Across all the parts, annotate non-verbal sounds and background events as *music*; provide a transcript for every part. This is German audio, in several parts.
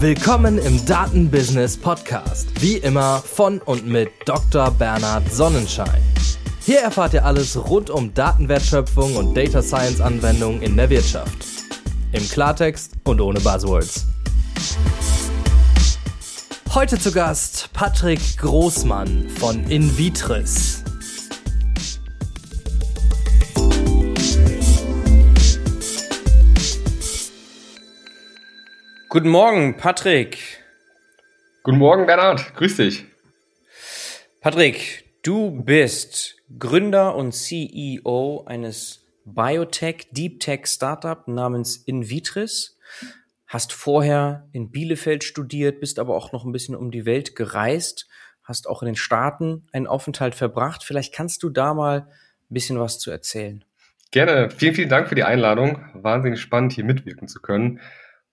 Willkommen im Datenbusiness Podcast. Wie immer von und mit Dr. Bernhard Sonnenschein. Hier erfahrt ihr alles rund um Datenwertschöpfung und Data Science Anwendungen in der Wirtschaft. Im Klartext und ohne Buzzwords. Heute zu Gast Patrick Großmann von Invitris. Guten Morgen, Patrick. Guten Morgen, Bernhard. Grüß dich. Patrick, du bist Gründer und CEO eines Biotech, Deep Tech Startup namens Invitris. Hast vorher in Bielefeld studiert, bist aber auch noch ein bisschen um die Welt gereist, hast auch in den Staaten einen Aufenthalt verbracht. Vielleicht kannst du da mal ein bisschen was zu erzählen. Gerne. Vielen, vielen Dank für die Einladung. Wahnsinnig spannend, hier mitwirken zu können.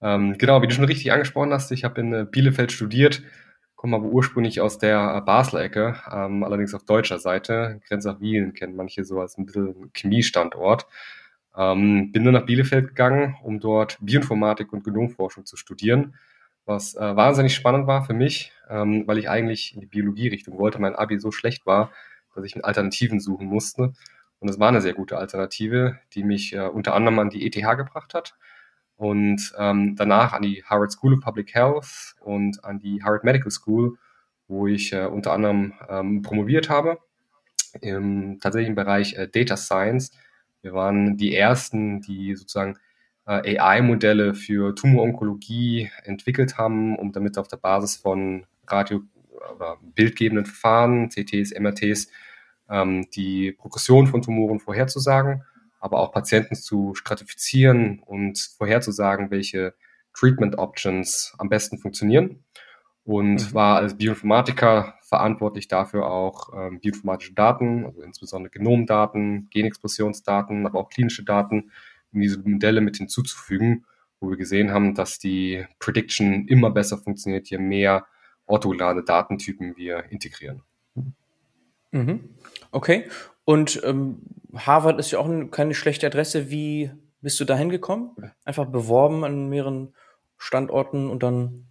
Ähm, genau, wie du schon richtig angesprochen hast, ich habe in äh, Bielefeld studiert, komme aber ursprünglich aus der äh, Basler-Ecke, ähm, allerdings auf deutscher Seite. Grenzach-Wielen kennen manche so als ein bisschen Chemiestandort. Ähm, bin dann nach Bielefeld gegangen, um dort Bioinformatik und Genomforschung zu studieren, was äh, wahnsinnig spannend war für mich, ähm, weil ich eigentlich in die Biologie-Richtung wollte. Mein Abi so schlecht war, dass ich Alternativen suchen musste. Und es war eine sehr gute Alternative, die mich äh, unter anderem an die ETH gebracht hat und ähm, danach an die Harvard School of Public Health und an die Harvard Medical School, wo ich äh, unter anderem ähm, promoviert habe, im tatsächlichen Bereich äh, Data Science. Wir waren die ersten, die sozusagen äh, AI-Modelle für Tumoronkologie entwickelt haben, um damit auf der Basis von Radio- oder bildgebenden Verfahren, CTs, MRTs, ähm, die Progression von Tumoren vorherzusagen aber auch Patienten zu stratifizieren und vorherzusagen, welche Treatment Options am besten funktionieren. Und mhm. war als Bioinformatiker verantwortlich dafür auch ähm, bioinformatische Daten, also insbesondere Genomdaten, Genexpressionsdaten, aber auch klinische Daten in diese Modelle mit hinzuzufügen, wo wir gesehen haben, dass die Prediction immer besser funktioniert, je mehr orthogonale Datentypen wir integrieren. Mhm. Okay. Und ähm, Harvard ist ja auch keine schlechte Adresse. Wie bist du da hingekommen? Einfach beworben an mehreren Standorten und dann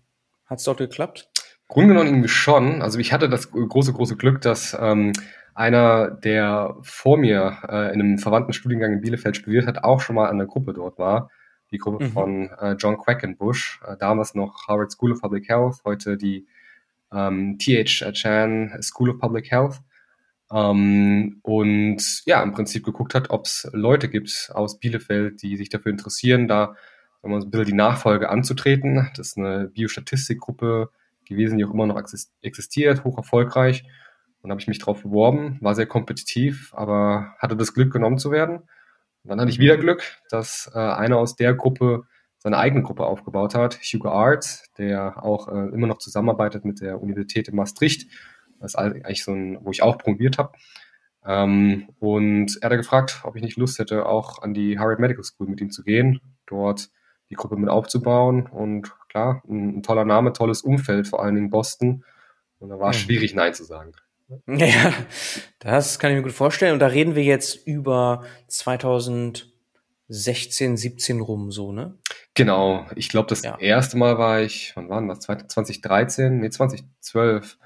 hat es dort geklappt? Grunde genommen irgendwie schon. Also ich hatte das große, große Glück, dass ähm, einer, der vor mir äh, in einem verwandten Studiengang in Bielefeld studiert hat, auch schon mal an der Gruppe dort war. Die Gruppe mhm. von äh, John Quackenbush, äh, damals noch Harvard School of Public Health, heute die ähm, T.H. Chan School of Public Health. Ähm, und ja, im Prinzip geguckt hat, ob es Leute gibt aus Bielefeld, die sich dafür interessieren, da sagen wir, so ein bisschen die Nachfolge anzutreten. Das ist eine Biostatistikgruppe gewesen, die auch immer noch existiert, hoch erfolgreich. Und habe ich mich darauf beworben, war sehr kompetitiv, aber hatte das Glück, genommen zu werden. Und dann hatte ich wieder Glück, dass äh, einer aus der Gruppe seine eigene Gruppe aufgebaut hat, Hugo Arts, der auch äh, immer noch zusammenarbeitet mit der Universität in Maastricht das ist eigentlich so ein, wo ich auch promoviert habe. Ähm, und er hat gefragt, ob ich nicht Lust hätte, auch an die Harvard Medical School mit ihm zu gehen, dort die Gruppe mit aufzubauen. Und klar, ein, ein toller Name, tolles Umfeld, vor allem in Boston. Und da war es mhm. schwierig, Nein zu sagen. *laughs* Ja, das kann ich mir gut vorstellen. Und da reden wir jetzt über 2016, 17 rum, so, ne? Genau. Ich glaube, das ja. erste Mal war ich, wann war das? 2013? Nee, 2012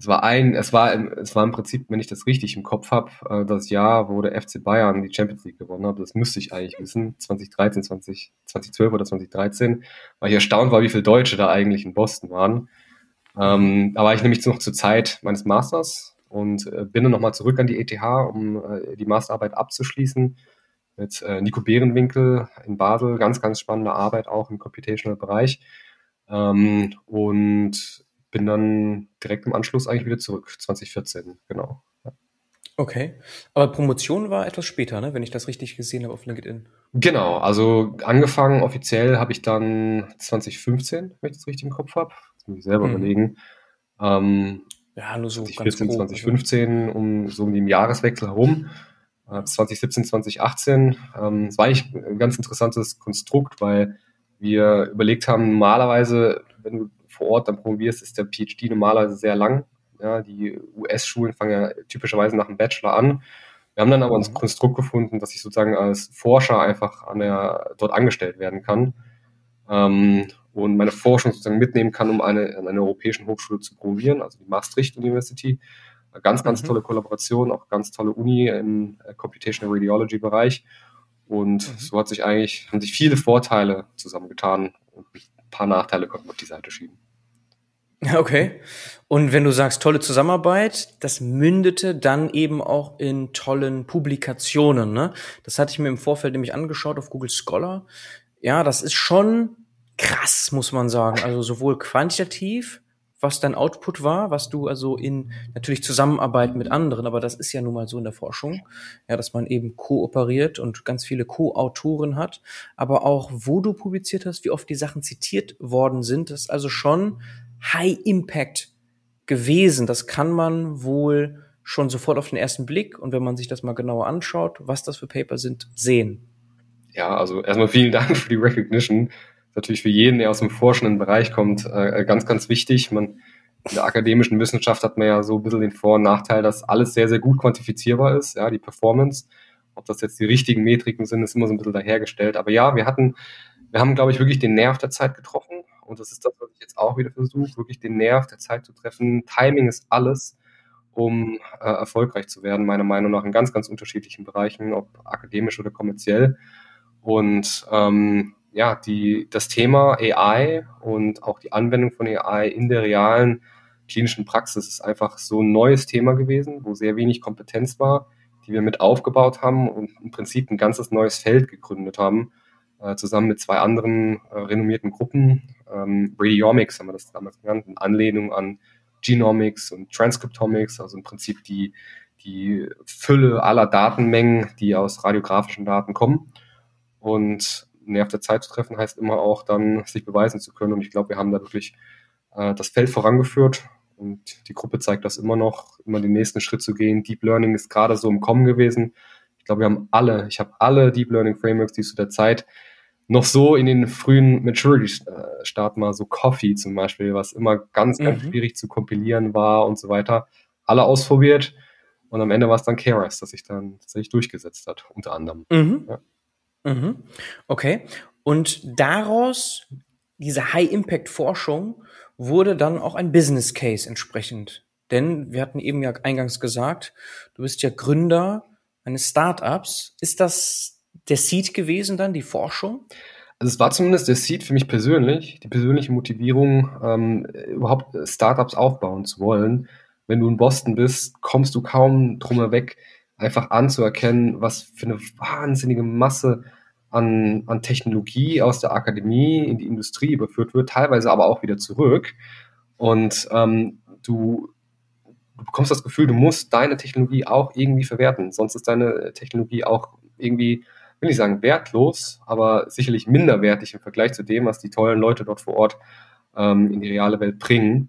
es war ein, es war, es war im Prinzip, wenn ich das richtig im Kopf habe, äh, das Jahr, wo der FC Bayern die Champions League gewonnen hat. Das müsste ich eigentlich wissen. 2013, 20, 2012 oder 2013, weil ich erstaunt war, wie viele Deutsche da eigentlich in Boston waren. Ähm, da war ich nämlich noch zur Zeit meines Masters und äh, bin dann nochmal zurück an die ETH, um äh, die Masterarbeit abzuschließen mit äh, Nico Behrenwinkel in Basel. Ganz, ganz spannende Arbeit auch im Computational-Bereich. Ähm, und bin dann direkt im Anschluss eigentlich wieder zurück, 2014, genau. Okay. Aber Promotion war etwas später, ne? wenn ich das richtig gesehen habe auf LinkedIn. Genau, also angefangen offiziell habe ich dann 2015, wenn ich das richtig im Kopf habe. Das muss ich selber mhm. überlegen. Ähm, ja, nur so 2014, ganz grob, 2015, also. um so um den Jahreswechsel herum. Äh, 2017, 2018. Ähm, das war eigentlich ein ganz interessantes Konstrukt, weil wir überlegt haben, normalerweise, wenn du vor Ort dann promovierst, ist der PhD normalerweise sehr lang. Ja, die US-Schulen fangen ja typischerweise nach dem Bachelor an. Wir haben dann aber ein mhm. Konstrukt gefunden, dass ich sozusagen als Forscher einfach an der, dort angestellt werden kann. Ähm, und meine Forschung sozusagen mitnehmen kann, um eine, an einer europäischen Hochschule zu promovieren, also die Maastricht University. Ganz, ganz mhm. tolle Kollaboration, auch ganz tolle Uni im äh, Computational Radiology Bereich. Und mhm. so hat sich eigentlich, haben sich viele Vorteile zusammengetan und ein paar Nachteile konnten wir auf die Seite schieben. *laughs* Okay. Und wenn du sagst tolle Zusammenarbeit, das mündete dann eben auch in tollen Publikationen. Ne? Das hatte ich mir im Vorfeld nämlich angeschaut auf Google Scholar. Ja, das ist schon krass, muss man sagen. Also sowohl quantitativ, was dein Output war, was du also in natürlich Zusammenarbeit mit anderen, aber das ist ja nun mal so in der Forschung, ja, dass man eben kooperiert und ganz viele Co-Autoren hat, aber auch wo du publiziert hast, wie oft die Sachen zitiert worden sind, das ist also schon High Impact gewesen. Das kann man wohl schon sofort auf den ersten Blick und wenn man sich das mal genauer anschaut, was das für Paper sind, sehen. Ja, also erstmal vielen Dank für die Recognition natürlich für jeden, der aus dem forschenden Bereich kommt, äh, ganz, ganz wichtig. Man, in der akademischen Wissenschaft hat man ja so ein bisschen den Vor- und Nachteil, dass alles sehr, sehr gut quantifizierbar ist, ja, die Performance. Ob das jetzt die richtigen Metriken sind, ist immer so ein bisschen dahergestellt. Aber ja, wir hatten, wir haben, glaube ich, wirklich den Nerv der Zeit getroffen. Und das ist das, was ich jetzt auch wieder versuche, wirklich den Nerv der Zeit zu treffen. Timing ist alles, um äh, erfolgreich zu werden, meiner Meinung nach, in ganz, ganz unterschiedlichen Bereichen, ob akademisch oder kommerziell. Und ähm, ja, die, das Thema AI und auch die Anwendung von AI in der realen klinischen Praxis ist einfach so ein neues Thema gewesen, wo sehr wenig Kompetenz war, die wir mit aufgebaut haben und im Prinzip ein ganzes neues Feld gegründet haben, äh, zusammen mit zwei anderen äh, renommierten Gruppen. Ähm, Radiomics haben wir das damals genannt, in Anlehnung an Genomics und Transcriptomics, also im Prinzip die, die Fülle aller Datenmengen, die aus radiografischen Daten kommen. Und Nerv der Zeit zu treffen, heißt immer auch dann, sich beweisen zu können. Und ich glaube, wir haben da wirklich äh, das Feld vorangeführt. Und die Gruppe zeigt das immer noch, immer den nächsten Schritt zu gehen. Deep Learning ist gerade so im Kommen gewesen. Ich glaube, wir haben alle, ich habe alle Deep Learning Frameworks, die zu der Zeit noch so in den frühen Maturity-Starten mal so Coffee zum Beispiel, was immer ganz, ganz mhm. schwierig zu kompilieren war und so weiter, alle ausprobiert. Und am Ende war es dann Keras, das sich dann tatsächlich durchgesetzt hat, unter anderem. Mhm. Ja. Mhm. Okay. Und daraus, diese High-Impact-Forschung, wurde dann auch ein Business Case entsprechend. Denn wir hatten eben ja eingangs gesagt, du bist ja Gründer eines Startups. Ist das der Seed gewesen dann, die Forschung? Also es war zumindest der Seed für mich persönlich, die persönliche Motivierung, ähm, überhaupt Startups aufbauen zu wollen. Wenn du in Boston bist, kommst du kaum drum weg, einfach anzuerkennen, was für eine wahnsinnige Masse an, an Technologie aus der Akademie in die Industrie überführt wird, teilweise aber auch wieder zurück. Und ähm, du, du bekommst das Gefühl, du musst deine Technologie auch irgendwie verwerten. Sonst ist deine Technologie auch irgendwie, will ich sagen, wertlos, aber sicherlich minderwertig im Vergleich zu dem, was die tollen Leute dort vor Ort ähm, in die reale Welt bringen.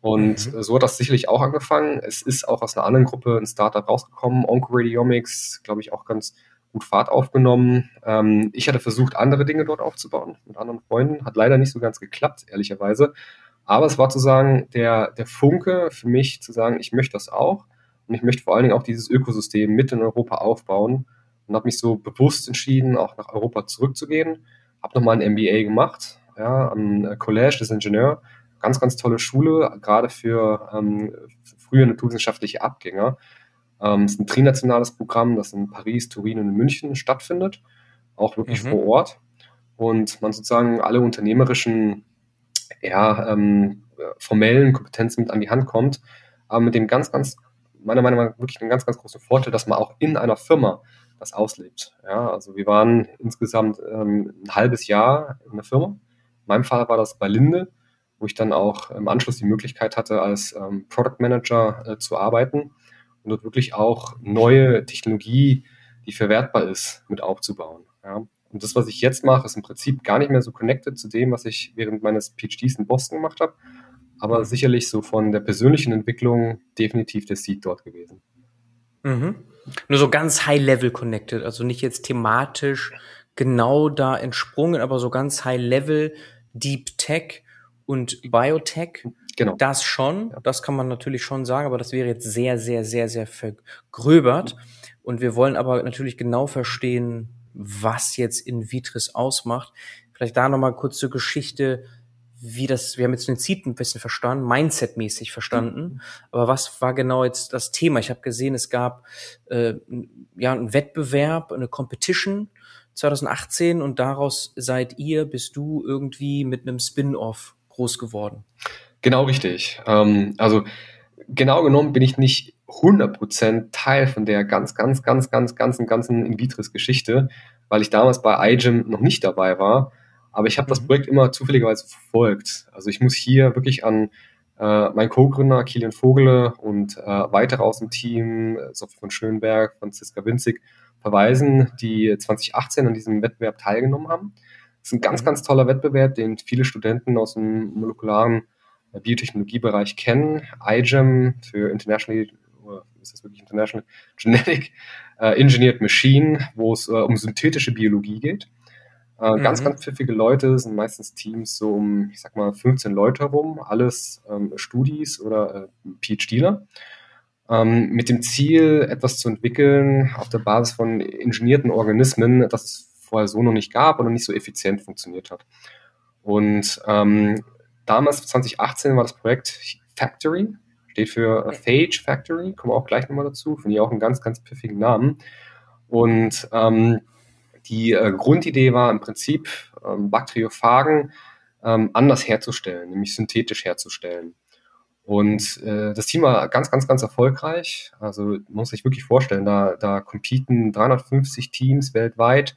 Und mhm. so hat das sicherlich auch angefangen. Es ist auch aus einer anderen Gruppe ein Startup rausgekommen, OncoRadiomics, glaube ich, auch ganz gut Fahrt aufgenommen. Ähm, ich hatte versucht, andere Dinge dort aufzubauen mit anderen Freunden. Hat leider nicht so ganz geklappt, ehrlicherweise. Aber es war zu sagen, der, der Funke für mich zu sagen, ich möchte das auch. Und ich möchte vor allen Dingen auch dieses Ökosystem mit in Europa aufbauen. Und habe mich so bewusst entschieden, auch nach Europa zurückzugehen. Habe nochmal ein MBA gemacht, ja, am Collège des Ingenieurs ganz, ganz tolle Schule, gerade für, ähm, frühe naturwissenschaftliche Abgänger. Ähm, es ist ein trinationales Programm, das in Paris, Turin und München stattfindet, auch wirklich mhm. vor Ort. Und man sozusagen alle unternehmerischen, ja, ähm, formellen Kompetenzen mit an die Hand kommt, aber mit dem ganz, ganz, meiner Meinung nach wirklich einen ganz, ganz großen Vorteil, dass man auch in einer Firma das auslebt. Ja, also wir waren insgesamt ähm, ein halbes Jahr in der Firma. In meinem Fall war das bei Linde wo ich dann auch im Anschluss die Möglichkeit hatte, als ähm, Product Manager äh, zu arbeiten und dort wirklich auch neue Technologie, die verwertbar ist, mit aufzubauen. Ja. Und das, was ich jetzt mache, ist im Prinzip gar nicht mehr so connected zu dem, was ich während meines PhDs in Boston gemacht habe, aber sicherlich so von der persönlichen Entwicklung definitiv der Seed dort gewesen. Mhm. Nur so ganz high-level connected, also nicht jetzt thematisch genau da entsprungen, aber so ganz high-level, Deep Tech und Biotech. Genau. Das schon, das kann man natürlich schon sagen, aber das wäre jetzt sehr, sehr, sehr, sehr vergröbert. Und wir wollen aber natürlich genau verstehen, was jetzt in Vitris ausmacht. Vielleicht da nochmal kurz zur Geschichte, wie das, wir haben jetzt den Seed ein bisschen verstanden, Mindset-mäßig verstanden. Mhm. Aber was war genau jetzt das Thema? Ich habe gesehen, es gab äh, ja einen Wettbewerb, eine Competition 2018 und daraus seid ihr, bist du irgendwie mit einem Spin-off groß geworden. Genau richtig. Ähm, also genau genommen bin ich nicht 100% Teil von der ganz, ganz, ganz, ganz, ganzen, ganzen In-Vitris-Geschichte, weil ich damals bei iGEM noch nicht dabei war. Aber ich habe das mhm. Projekt immer zufälligerweise verfolgt. Also ich muss hier wirklich an äh, meinen Co-Gründer Kilian Vogele und äh, weitere aus dem Team, äh, Sophie von Schönberg, Franziska Winzig, verweisen, die 2018 an diesem Wettbewerb teilgenommen haben. Das ist ein ganz, mhm. ganz toller Wettbewerb, den viele Studenten aus dem molekularen äh, Biotechnologiebereich kennen. iGEM für International, ist das wirklich International *laughs* Genetic äh, Engineered Machine, wo es äh, um synthetische Biologie geht. Äh, mhm. Ganz, ganz pfiffige Leute, sind meistens Teams so um, ich sag mal, 15 Leute herum, alles ähm, Studis oder äh, PhDler. Ähm, mit dem Ziel, etwas zu entwickeln auf der Basis von ingenierten Organismen, das es vorher so noch nicht gab oder nicht so effizient funktioniert hat. Und ähm, damals, 2018, war das Projekt Factory, steht für Phage Factory, kommen wir auch gleich nochmal dazu, finde ich auch einen ganz, ganz pfiffigen Namen. Und ähm, die äh, Grundidee war im Prinzip, ähm, Bakteriophagen ähm, anders herzustellen, nämlich synthetisch herzustellen. Und äh, das Team war ganz, ganz, ganz erfolgreich. Also muss sich wirklich vorstellen, da, da competen 350 Teams weltweit.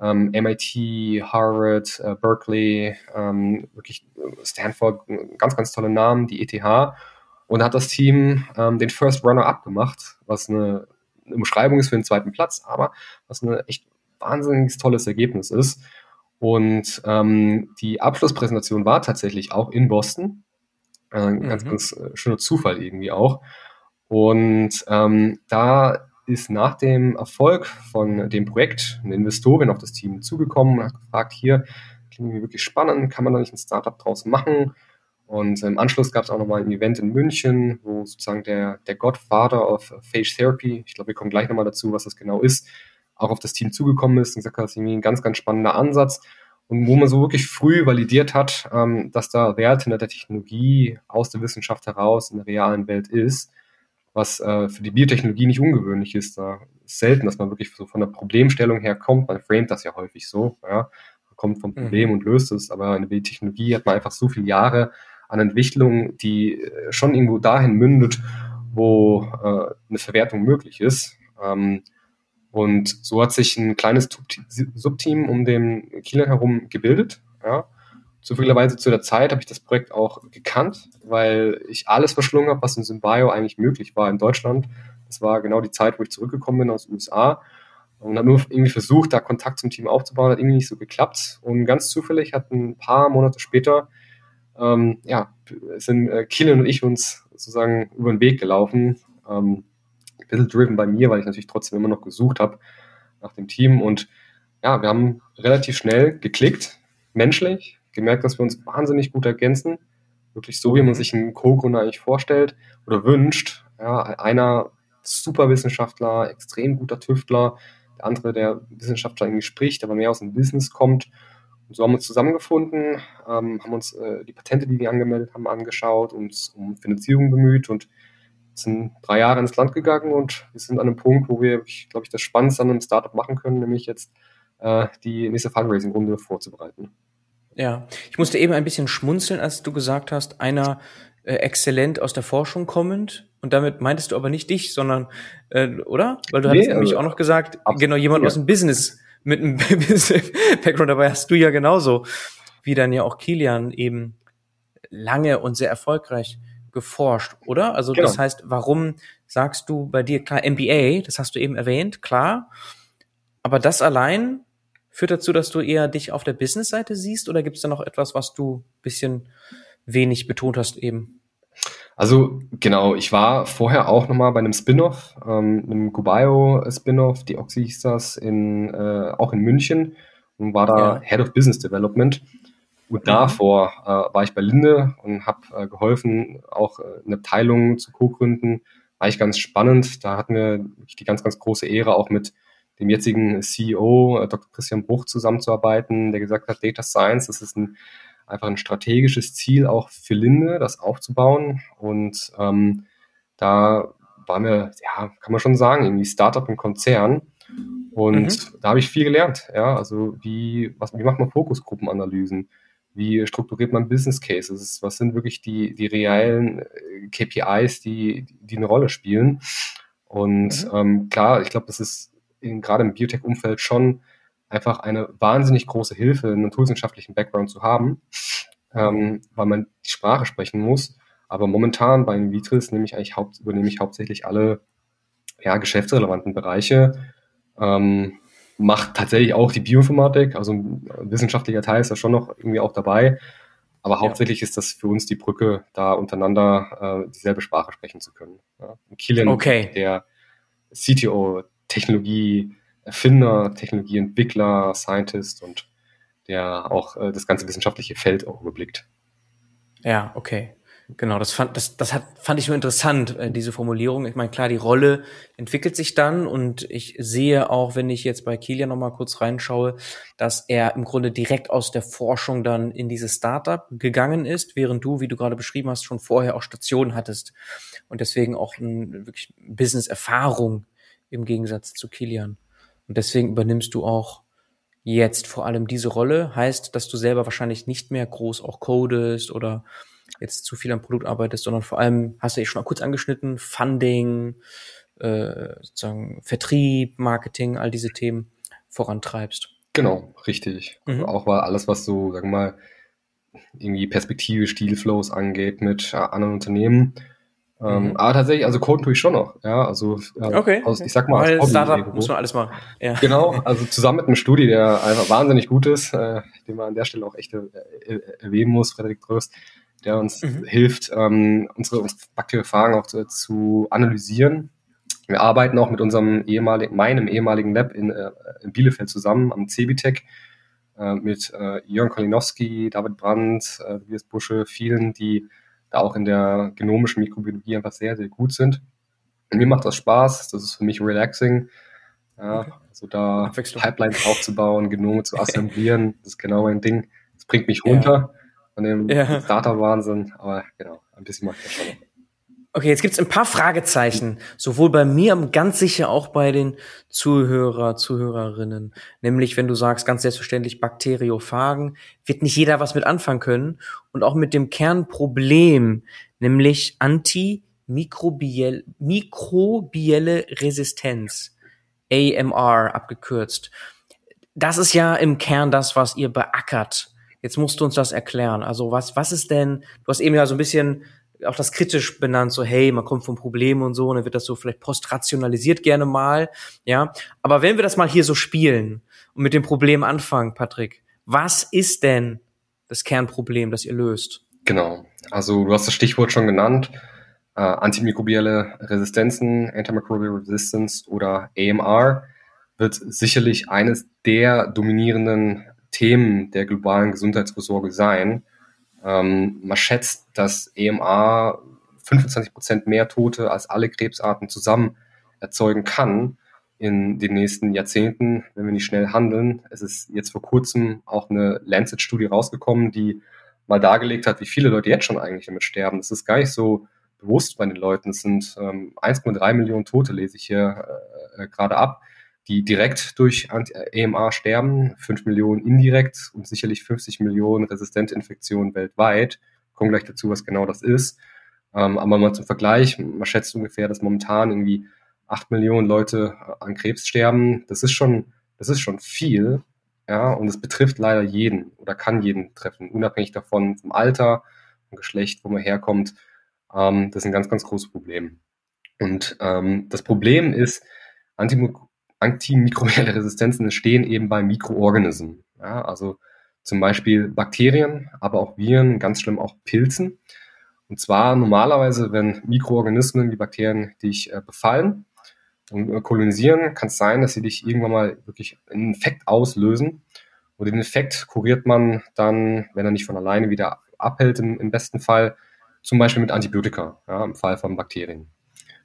Ähm, MIT, Harvard, äh, Berkeley, ähm, wirklich Stanford, ganz, ganz tolle Namen, die ETH. Und da hat das Team ähm, den First Runner-Up gemacht, was eine, eine Umschreibung ist für den zweiten Platz, aber was eine echt wahnsinnig tolles Ergebnis ist. Und ähm, die Abschlusspräsentation war tatsächlich auch in Boston. Äh, ein mhm. ganz, ganz äh, schöner Zufall irgendwie auch. Und ähm, da ist nach dem Erfolg von dem Projekt eine Investorin auf das Team zugekommen und hat gefragt, hier, klingt mir wirklich spannend, kann man da nicht ein Startup draus machen? Und im Anschluss gab es auch nochmal ein Event in München, wo sozusagen der, der Godfather of Phage Therapy, ich glaube, wir kommen gleich nochmal dazu, was das genau ist, auch auf das Team zugekommen ist und gesagt hat, das ist irgendwie ein ganz, ganz spannender Ansatz und wo man so wirklich früh validiert hat, ähm, dass da Wert hinter der Technologie aus der Wissenschaft heraus in der realen Welt ist, was äh, für die Biotechnologie nicht ungewöhnlich ist. Da ist selten, dass man wirklich so von der Problemstellung her kommt. Man framet das ja häufig so, ja. Man kommt vom Problem mhm. und löst es, aber in der Biotechnologie hat man einfach so viele Jahre an Entwicklung, die äh, schon irgendwo dahin mündet, wo äh, eine Verwertung möglich ist. Ähm, und so hat sich ein kleines Subteam um den Kieler herum gebildet. Ja. Zufälligerweise zu der Zeit habe ich das Projekt auch gekannt, weil ich alles verschlungen habe, was in Symbio eigentlich möglich war in Deutschland. Das war genau die Zeit, wo ich zurückgekommen bin aus den USA und habe nur irgendwie versucht, da Kontakt zum Team aufzubauen, hat irgendwie nicht so geklappt. Und ganz zufällig hat ein paar Monate später, ähm, ja, sind äh, Kilian und ich uns sozusagen über den Weg gelaufen. Ähm, ein bisschen driven bei mir, weil ich natürlich trotzdem immer noch gesucht habe nach dem Team. Und ja, wir haben relativ schnell geklickt, menschlich, gemerkt, dass wir uns wahnsinnig gut ergänzen. Wirklich so, wie man sich einen Co-Gründer eigentlich vorstellt oder wünscht. Ja, einer Superwissenschaftler, extrem guter Tüftler, der andere, der Wissenschaftler irgendwie spricht, aber mehr aus dem Business kommt. Und so haben wir uns zusammengefunden, ähm, haben uns äh, die Patente, die wir angemeldet haben, angeschaut, uns um Finanzierung bemüht und sind drei Jahre ins Land gegangen und wir sind an einem Punkt, wo wir, glaube ich, das Spannendste an einem Startup machen können, nämlich jetzt äh, die nächste Fundraising-Runde vorzubereiten. Ja, ich musste eben ein bisschen schmunzeln, als du gesagt hast, einer äh, exzellent aus der Forschung kommend. Und damit meintest du aber nicht dich, sondern, äh, oder? Weil du nee, hast nämlich also, auch noch gesagt, absolut, genau, jemand ja. aus dem Business mit einem *laughs* Business-Background. Dabei hast du ja genauso, wie dann ja auch Kilian eben lange und sehr erfolgreich geforscht, oder? Also genau. das heißt, warum sagst du bei dir klar MBA, das hast du eben erwähnt, klar, aber das allein führt dazu, dass du eher dich auf der Business-Seite siehst oder gibt es da noch etwas, was du bisschen wenig betont hast eben? Also genau, ich war vorher auch nochmal bei einem Spin-off, ähm, einem Gubio-Spin-off, die Oxy hieß das, in, äh, auch in München und war da ja. Head of Business Development. Und mhm. davor äh, war ich bei Linde und habe äh, geholfen, auch äh, eine Abteilung zu co-gründen. War ich ganz spannend. Da hatten wir die ganz, ganz große Ehre, auch mit dem jetzigen CEO, äh, Dr. Christian Bruch, zusammenzuarbeiten, der gesagt hat, Data Science, das ist ein, einfach ein strategisches Ziel auch für Linde, das aufzubauen. Und ähm, da waren wir, ja, kann man schon sagen, irgendwie Startup und Konzern. Und mhm. da habe ich viel gelernt. Ja, also wie, was, wie macht man Fokusgruppenanalysen? Wie strukturiert man Business Cases? Was sind wirklich die, die realen äh, KPIs, die, die eine Rolle spielen? Und mhm. ähm, klar, ich glaube, das ist in, gerade im Biotech-Umfeld schon einfach eine wahnsinnig große Hilfe, einen naturwissenschaftlichen Background zu haben, ähm, weil man die Sprache sprechen muss. Aber momentan bei Invitris nehme ich eigentlich haupt, übernehme ich hauptsächlich alle ja, geschäftsrelevanten Bereiche. Ähm, macht tatsächlich auch die Bioinformatik, also ein wissenschaftlicher Teil ist da schon noch irgendwie auch dabei. Aber hauptsächlich ja. ist das für uns die Brücke, da untereinander äh, dieselbe Sprache sprechen zu können. Ja. Kilian, okay. der CTO, Technologie, Erfinder, Technologieentwickler, Scientist und der auch äh, das ganze wissenschaftliche Feld auch überblickt. Ja, okay. Genau, das fand, das, das hat, fand ich nur interessant, äh, diese Formulierung. Ich meine, klar, die Rolle entwickelt sich dann und ich sehe auch, wenn ich jetzt bei Kilian nochmal kurz reinschaue, dass er im Grunde direkt aus der Forschung dann in dieses Startup gegangen ist, während du, wie du gerade beschrieben hast, schon vorher auch Stationen hattest und deswegen auch ein, wirklich Business-Erfahrung im Gegensatz zu Kilian. Und deswegen übernimmst du auch jetzt vor allem diese Rolle. Heißt, dass du selber wahrscheinlich nicht mehr groß auch codest oder jetzt zu viel am Produkt arbeitest, sondern vor allem, hast du ja schon mal kurz angeschnitten, Funding, äh, sozusagen Vertrieb, Marketing, all diese Themen vorantreibst. Genau, richtig. Mhm. Auch weil alles, was so, sagen wir mal, irgendwie Perspektive, Stilflows angeht mit äh, anderen Unternehmen. Ähm, mhm. Aber tatsächlich, also Code tue ich schon noch. Ja, also äh, okay. aus, ich sag mal, als Hobby Startup irgendwo. muss man alles machen. Ja. Genau, also zusammen mit einem Studi, der einfach wahnsinnig gut ist, äh, den man an der Stelle auch echt äh, erwähnen muss, Frederik Tröst, der uns mhm. hilft, ähm, unsere, unsere Bakterien auch zu, zu, analysieren. Wir arbeiten auch mit unserem ehemaligen, meinem ehemaligen Lab in, äh, in Bielefeld zusammen am CEBITEC äh, mit äh, Jörn Kolinowski, David Brandt, äh, Tobias Busche, vielen, die da auch in der genomischen Mikrobiologie einfach sehr, sehr gut sind. Und mir macht das Spaß, das ist für mich relaxing. Ja, okay. Also da Pipelines aufzubauen, Genome zu *laughs* assemblieren, das ist genau mein Ding. Das bringt mich runter. Ja von dem ja. Starter-Wahnsinn. Aber genau, ein bisschen macht das schon. Okay, jetzt gibt's ein paar Fragezeichen, sowohl bei mir und ganz sicher auch bei den Zuhörer, Zuhörerinnen. Nämlich, wenn du sagst, ganz selbstverständlich Bakteriophagen, wird nicht jeder was mit anfangen können. Und auch mit dem Kernproblem, nämlich antimikrobielle mikrobielle Resistenz, AMR abgekürzt. Das ist ja im Kern das, was ihr beackert Jetzt musst du uns das erklären. Also was, was ist denn, du hast eben ja so ein bisschen auch das kritisch benannt, so hey, man kommt vom Problem und so, und dann wird das so vielleicht postrationalisiert gerne mal, ja. Aber wenn wir das mal hier so spielen und mit dem Problem anfangen, Patrick, was ist denn das Kernproblem, das ihr löst? Genau. Also du hast das Stichwort schon genannt. Äh, antimikrobielle Resistenzen, Antimicrobial Resistance oder AMR wird sicherlich eines der dominierenden Themen der globalen Gesundheitsversorgung sein. Ähm, man schätzt, dass EMA 25 Prozent mehr Tote als alle Krebsarten zusammen erzeugen kann in den nächsten Jahrzehnten, wenn wir nicht schnell handeln. Es ist jetzt vor kurzem auch eine Lancet-Studie rausgekommen, die mal dargelegt hat, wie viele Leute jetzt schon eigentlich damit sterben. Das ist gar nicht so bewusst bei den Leuten. Es sind ähm, 1,3 Millionen Tote, lese ich hier äh, äh gerade ab die direkt durch EMA sterben, 5 Millionen indirekt und sicherlich 50 Millionen resistente Infektionen weltweit. Kommen gleich dazu, was genau das ist. Ähm, aber mal zum Vergleich, man schätzt ungefähr, dass momentan irgendwie 8 Millionen Leute an Krebs sterben. Das ist schon, das ist schon viel. Ja, und es betrifft leider jeden oder kann jeden treffen, unabhängig davon, vom Alter, vom Geschlecht, wo man herkommt. Ähm, das ist ein ganz, ganz großes Problem. Und ähm, das Problem ist, Antimik antimikrobielle Resistenzen entstehen eben bei Mikroorganismen. Ja, also zum Beispiel Bakterien, aber auch Viren, ganz schlimm auch Pilzen. Und zwar normalerweise, wenn Mikroorganismen wie Bakterien dich äh, befallen und äh, kolonisieren, kann es sein, dass sie dich irgendwann mal wirklich einen Infekt auslösen. Und den Infekt kuriert man dann, wenn er nicht von alleine wieder abhält, im, im besten Fall, zum Beispiel mit Antibiotika, ja, im Fall von Bakterien.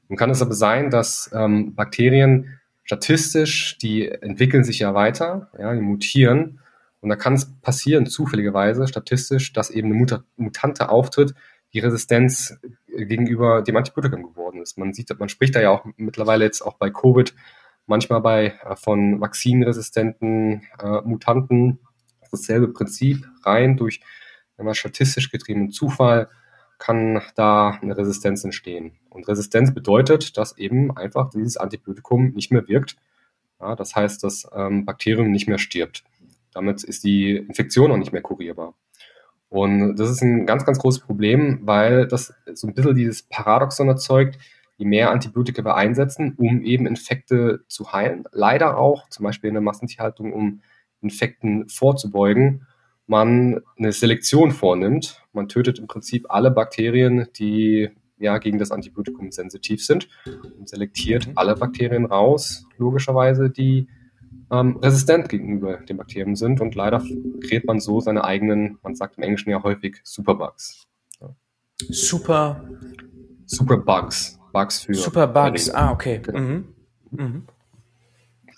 Nun kann es aber sein, dass ähm, Bakterien statistisch, die entwickeln sich ja weiter, ja, die mutieren. Und da kann es passieren, zufälligerweise, statistisch, dass eben eine Mut Mutante auftritt, die Resistenz gegenüber dem Antibiotikum geworden ist. Man sieht, man spricht da ja auch mittlerweile jetzt auch bei Covid manchmal bei äh, von vakzinresistenten äh, Mutanten dasselbe Prinzip rein durch wenn man statistisch getriebenen Zufall kann da eine Resistenz entstehen. Und Resistenz bedeutet, dass eben einfach dieses Antibiotikum nicht mehr wirkt. Ja, das heißt, das ähm, Bakterium nicht mehr stirbt. Damit ist die Infektion auch nicht mehr kurierbar. Und das ist ein ganz, ganz großes Problem, weil das so ein bisschen dieses Paradoxon erzeugt, je mehr Antibiotika wir einsetzen, um eben Infekte zu heilen, leider auch zum Beispiel in der Massentierhaltung, um Infekten vorzubeugen, man eine Selektion vornimmt. Man tötet im Prinzip alle Bakterien, die ja gegen das Antibiotikum sensitiv sind und selektiert mhm. alle Bakterien raus, logischerweise, die ähm, resistent gegenüber den Bakterien sind. Und leider kreiert man so seine eigenen, man sagt im Englischen ja häufig Superbugs. Ja. Super. Superbugs. Bugs für. Superbugs, ah, okay. Genau. Mhm. Mhm.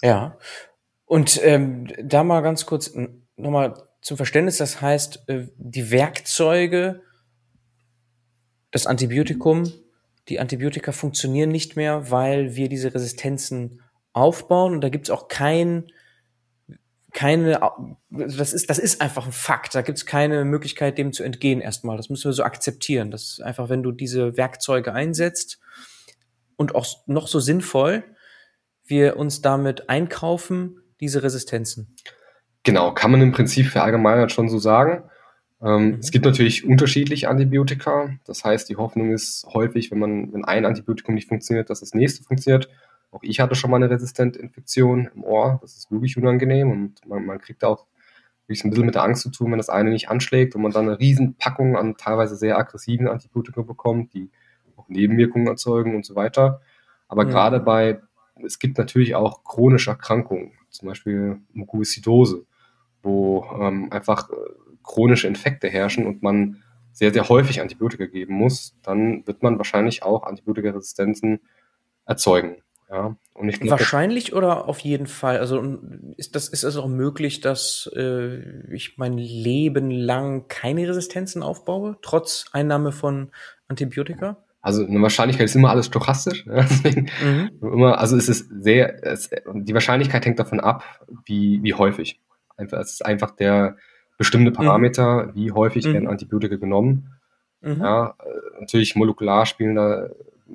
Ja. Und ähm, da mal ganz kurz nochmal zum Verständnis, das heißt, äh, die Werkzeuge, das Antibiotikum, die Antibiotika funktionieren nicht mehr, weil wir diese Resistenzen aufbauen und da gibt es auch kein, keine, das ist, das ist einfach ein Fakt. Da gibt es keine Möglichkeit, dem zu entgehen erstmal. Das müssen wir so akzeptieren. Das ist einfach, wenn du diese Werkzeuge einsetzt und auch noch so sinnvoll, wir uns damit einkaufen, diese Resistenzen. Genau, kann man im Prinzip verallgemeinert schon so sagen. Ähm, mhm. Es gibt natürlich unterschiedliche Antibiotika. Das heißt, die Hoffnung ist häufig, wenn man, wenn ein Antibiotikum nicht funktioniert, dass das nächste funktioniert. Auch ich hatte schon mal eine resistente Infektion im Ohr. Das ist wirklich unangenehm und man, man kriegt auch wirklich ein bisschen mit der Angst zu tun, wenn das eine nicht anschlägt und man dann eine Riesenpackung an teilweise sehr aggressiven Antibiotika bekommt, die auch Nebenwirkungen erzeugen und so weiter. Aber mhm. gerade bei, es gibt natürlich auch chronische Erkrankungen, zum Beispiel Mukoviszidose wo ähm, einfach äh, chronische Infekte herrschen und man sehr, sehr häufig Antibiotika geben muss, dann wird man wahrscheinlich auch Antibiotikaresistenzen erzeugen. Ja, und ich glaub, Wahrscheinlich oder auf jeden Fall? Also ist das ist es auch möglich, dass äh, ich mein Leben lang keine Resistenzen aufbaue, trotz Einnahme von Antibiotika? Also eine Wahrscheinlichkeit ist immer alles stochastisch. Ja? *laughs* Mhm. immer, also es ist sehr, es, die Wahrscheinlichkeit hängt davon ab, wie, wie häufig. Einfach, es ist einfach der bestimmte mhm. Parameter, mhm. wie häufig mhm. werden Antibiotika genommen. Mhm. Ja, äh, natürlich molekular spielen da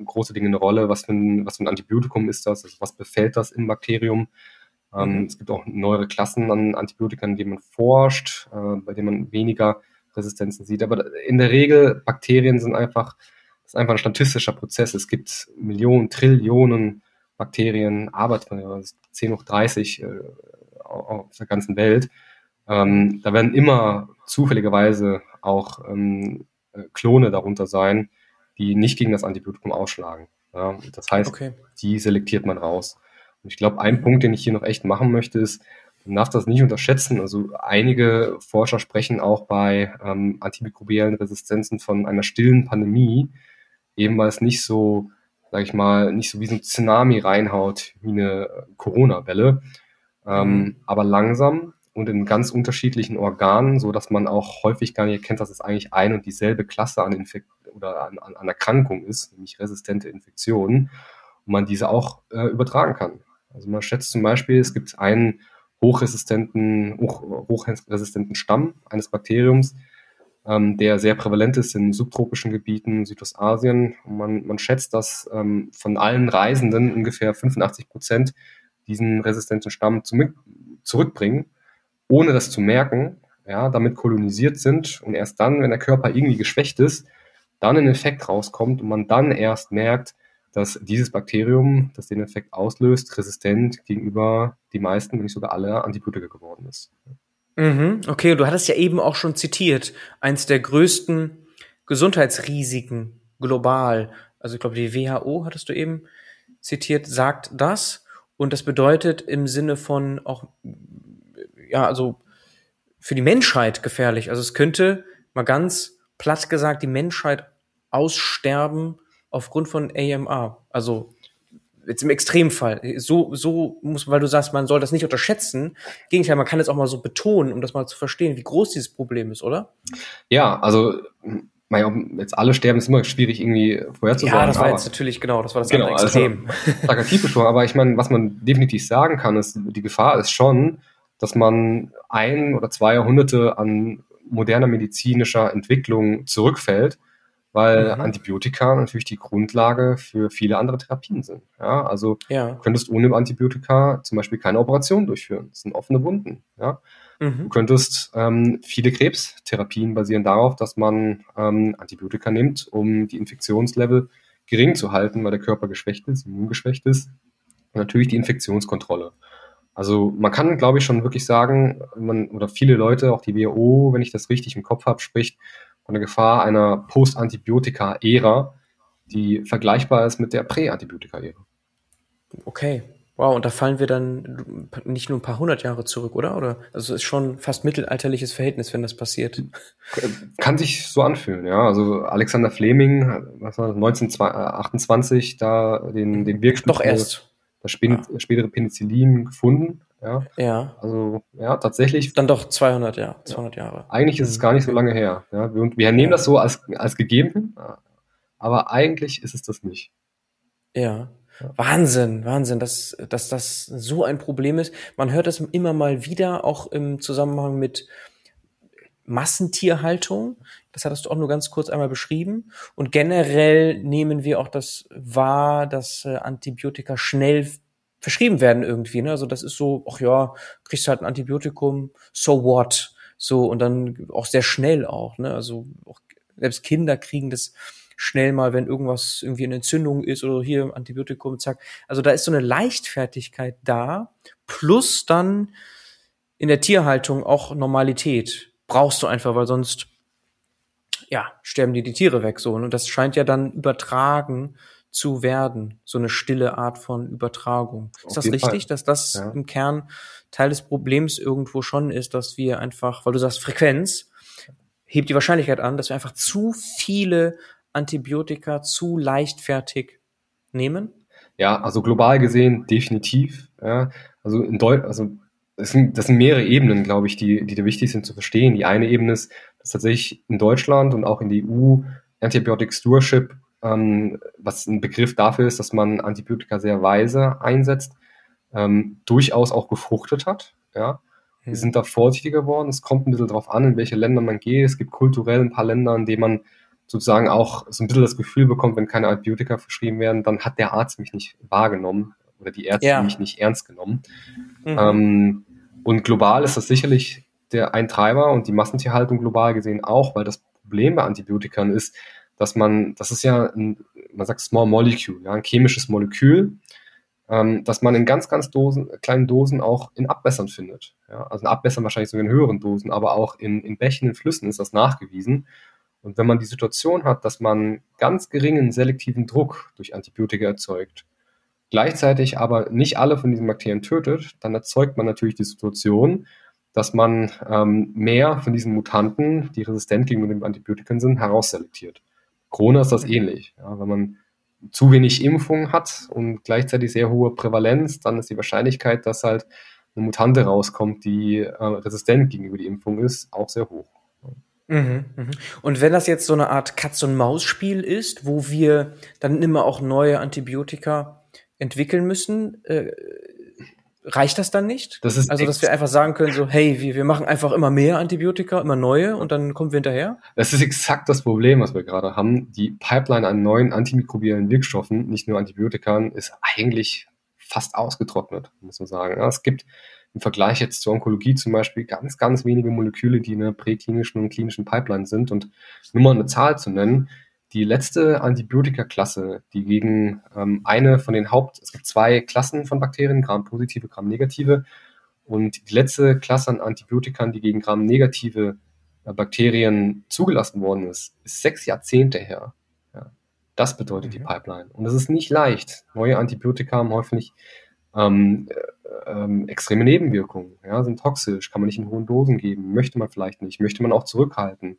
große Dinge eine Rolle. Was für ein, was für ein Antibiotikum ist das? Also was befällt das im Bakterium? Ähm, mhm. Es gibt auch neuere Klassen an Antibiotika, in denen man forscht, äh, bei denen man weniger Resistenzen sieht. Aber in der Regel, Bakterien sind einfach, das ist einfach ein statistischer Prozess. Es gibt Millionen, Trillionen Bakterien, Arbeit von 10 hoch 30 äh, auf der ganzen Welt. Ähm, da werden immer zufälligerweise auch ähm, äh, Klone darunter sein, die nicht gegen das Antibiotikum ausschlagen. Ja, das heißt, okay. die selektiert man raus. Und ich glaube, ein Punkt, den ich hier noch echt machen möchte, ist, man darf das nicht unterschätzen. Also einige Forscher sprechen auch bei ähm, antimikrobiellen Resistenzen von einer stillen Pandemie, eben weil es nicht so, sag ich mal, nicht so wie so ein Tsunami reinhaut wie eine Corona-Welle, ähm, mhm. aber langsam und in ganz unterschiedlichen Organen, so dass man auch häufig gar nicht erkennt, dass es eigentlich ein und dieselbe Klasse an Infekt oder an, an, an Erkrankung ist, nämlich resistente Infektionen, und man diese auch äh, übertragen kann. Also man schätzt zum Beispiel, es gibt einen hochresistenten, hoch, hochresistenten Stamm eines Bakteriums, ähm, der sehr prävalent ist in subtropischen Gebieten Südostasien. Und man, man schätzt, dass ähm, von allen Reisenden ungefähr 85 Prozent diesen resistenten Stamm zurückbringen, ohne das zu merken, ja, damit kolonisiert sind und erst dann, wenn der Körper irgendwie geschwächt ist, dann ein Effekt rauskommt und man dann erst merkt, dass dieses Bakterium, das den Effekt auslöst, resistent gegenüber die meisten, wenn nicht sogar alle Antibiotika geworden ist. Mhm, okay, du hattest ja eben auch schon zitiert, eins der größten Gesundheitsrisiken global, also ich glaube die WHO hattest du eben zitiert, sagt das. Und das bedeutet im Sinne von auch, ja, also für die Menschheit gefährlich. Also es könnte mal ganz platt gesagt die Menschheit aussterben aufgrund von AMR. Also jetzt im Extremfall. So, so muss, weil du sagst, man soll das nicht unterschätzen. Gegenteil, man kann es auch mal so betonen, um das mal zu verstehen, wie groß dieses Problem ist, oder? Ja, also mein, jetzt alle sterben ist immer schwierig irgendwie vorherzusagen. Ja, das war jetzt natürlich genau, das war das genau, andere Extrem. Also, *laughs* plakativ *laughs* besprochen, aber ich meine, was man definitiv sagen kann, ist, die Gefahr ist schon, dass man ein oder zwei Jahrhunderte an moderner medizinischer Entwicklung zurückfällt, weil mhm. Antibiotika natürlich die Grundlage für viele andere Therapien sind. Ja, also ja. du könntest ohne Antibiotika zum Beispiel keine Operation durchführen. Das sind offene Wunden. Ja. Mhm. Du könntest ähm, viele Krebstherapien basieren darauf, dass man ähm, Antibiotika nimmt, um die Infektionslevel gering zu halten, weil der Körper geschwächt ist, immungeschwächt ist. Und natürlich die Infektionskontrolle. Also man kann, glaube ich, schon wirklich sagen, man, oder viele Leute, auch die WHO, wenn ich das richtig im Kopf habe, spricht von der Gefahr einer Post-Antibiotika-Ära, die vergleichbar ist mit der Prä-Antibiotika-Ära. Okay, Wow, und da fallen wir dann nicht nur ein paar hundert Jahre zurück, oder? Oder also es ist schon fast mittelalterliches Verhältnis, wenn das passiert. Kann sich so anfühlen, ja. Also Alexander Fleming, was war das, 1928 da den, den Wirkstoff Doch erst. das spätere Penicillin gefunden. Ja. ja. Also ja, tatsächlich. Dann doch 200 Jahre. 200 Jahre. Eigentlich ist es gar nicht so lange her. Ja. Wir, wir nehmen das so als als gegeben, aber eigentlich ist es das nicht. Ja. Wahnsinn, Wahnsinn, dass, dass das so ein Problem ist. Man hört das immer mal wieder, auch im Zusammenhang mit Massentierhaltung. Das hattest du auch nur ganz kurz einmal beschrieben. Und generell nehmen wir auch das wahr, dass äh, Antibiotika schnell verschrieben werden irgendwie. Ne? Also das ist so, ach ja, kriegst halt ein Antibiotikum, so what? So, und dann auch sehr schnell auch. Ne? Also auch selbst Kinder kriegen das schnell mal, wenn irgendwas irgendwie eine Entzündung ist oder hier Antibiotikum, zack. Also da ist so eine Leichtfertigkeit da, plus dann in der Tierhaltung auch Normalität. Brauchst du einfach, weil sonst, ja, sterben dir die Tiere weg so. Und das scheint ja dann übertragen zu werden, so eine stille Art von Übertragung. Ist das richtig, Fall. dass das ja. im Kern Teil des Problems irgendwo schon ist, dass wir einfach, weil du sagst Frequenz, hebt die Wahrscheinlichkeit an, dass wir einfach zu viele Antibiotika zu leichtfertig nehmen? Ja, also global gesehen definitiv. Ja. Also in Deutsch, also das sind, das sind mehrere Ebenen, glaube ich, die, die da wichtig sind zu verstehen. Die eine Ebene ist, dass tatsächlich in Deutschland und auch in der EU Antibiotic Stewardship, ähm, was ein Begriff dafür ist, dass man Antibiotika sehr weise einsetzt, ähm, durchaus auch gefruchtet hat. Ja. Wir hm. sind da vorsichtiger geworden. Es kommt ein bisschen darauf an, in welche Länder man geht. Es gibt kulturell ein paar Länder, in denen man sozusagen auch so ein bisschen das Gefühl bekommt, wenn keine Antibiotika verschrieben werden, dann hat der Arzt mich nicht wahrgenommen oder die Ärzte ja. mich nicht ernst genommen. Mhm. Ähm, und global ist das sicherlich der ein Treiber und die Massentierhaltung global gesehen auch, weil das Problem bei Antibiotikern ist, dass man, das ist ja, ein, man sagt Small Molecule, ja, ein chemisches Molekül, ähm, dass man in ganz, ganz Dosen, kleinen Dosen auch in Abwässern findet. Ja, also in Abwässern wahrscheinlich sogar in höheren Dosen, aber auch in, in Bächen, in Flüssen ist das nachgewiesen. Und wenn man die Situation hat, dass man ganz geringen selektiven Druck durch Antibiotika erzeugt, gleichzeitig aber nicht alle von diesen Bakterien tötet, dann erzeugt man natürlich die Situation, dass man ähm, mehr von diesen Mutanten, die resistent gegenüber den Antibiotika sind, herausselektiert. Corona ist das ähnlich. Ja, wenn man zu wenig Impfung hat und gleichzeitig sehr hohe Prävalenz, dann ist die Wahrscheinlichkeit, dass halt eine Mutante rauskommt, die äh, resistent gegenüber die Impfung ist, auch sehr hoch. Mhm, mhm. Und wenn das jetzt so eine Art Katz-und-Maus-Spiel ist, wo wir dann immer auch neue Antibiotika entwickeln müssen, äh, reicht das dann nicht? Das ist also, dass wir einfach sagen können, so, hey, wir, wir machen einfach immer mehr Antibiotika, immer neue und dann kommen wir hinterher? Das ist exakt das Problem, was wir gerade haben. Die Pipeline an neuen antimikrobiellen Wirkstoffen, nicht nur Antibiotika, ist eigentlich fast ausgetrocknet, muss man sagen. Ja, es gibt im Vergleich jetzt zur Onkologie zum Beispiel ganz, ganz wenige Moleküle, die in der präklinischen und klinischen Pipeline sind. Und nur mal eine Zahl zu nennen, die letzte Antibiotika-Klasse, die gegen ähm, eine von den Haupt, es gibt zwei Klassen von Bakterien, Gram-positive, Gram-negative. Und die letzte Klasse an Antibiotika, die gegen Gram-negative äh, Bakterien zugelassen worden ist, ist sechs Jahrzehnte her. Ja, das bedeutet mhm. die Pipeline. Und es ist nicht leicht. Neue Antibiotika haben häufig ähm, ähm, extreme Nebenwirkungen, ja, sind toxisch, kann man nicht in hohen Dosen geben, möchte man vielleicht nicht, möchte man auch zurückhalten.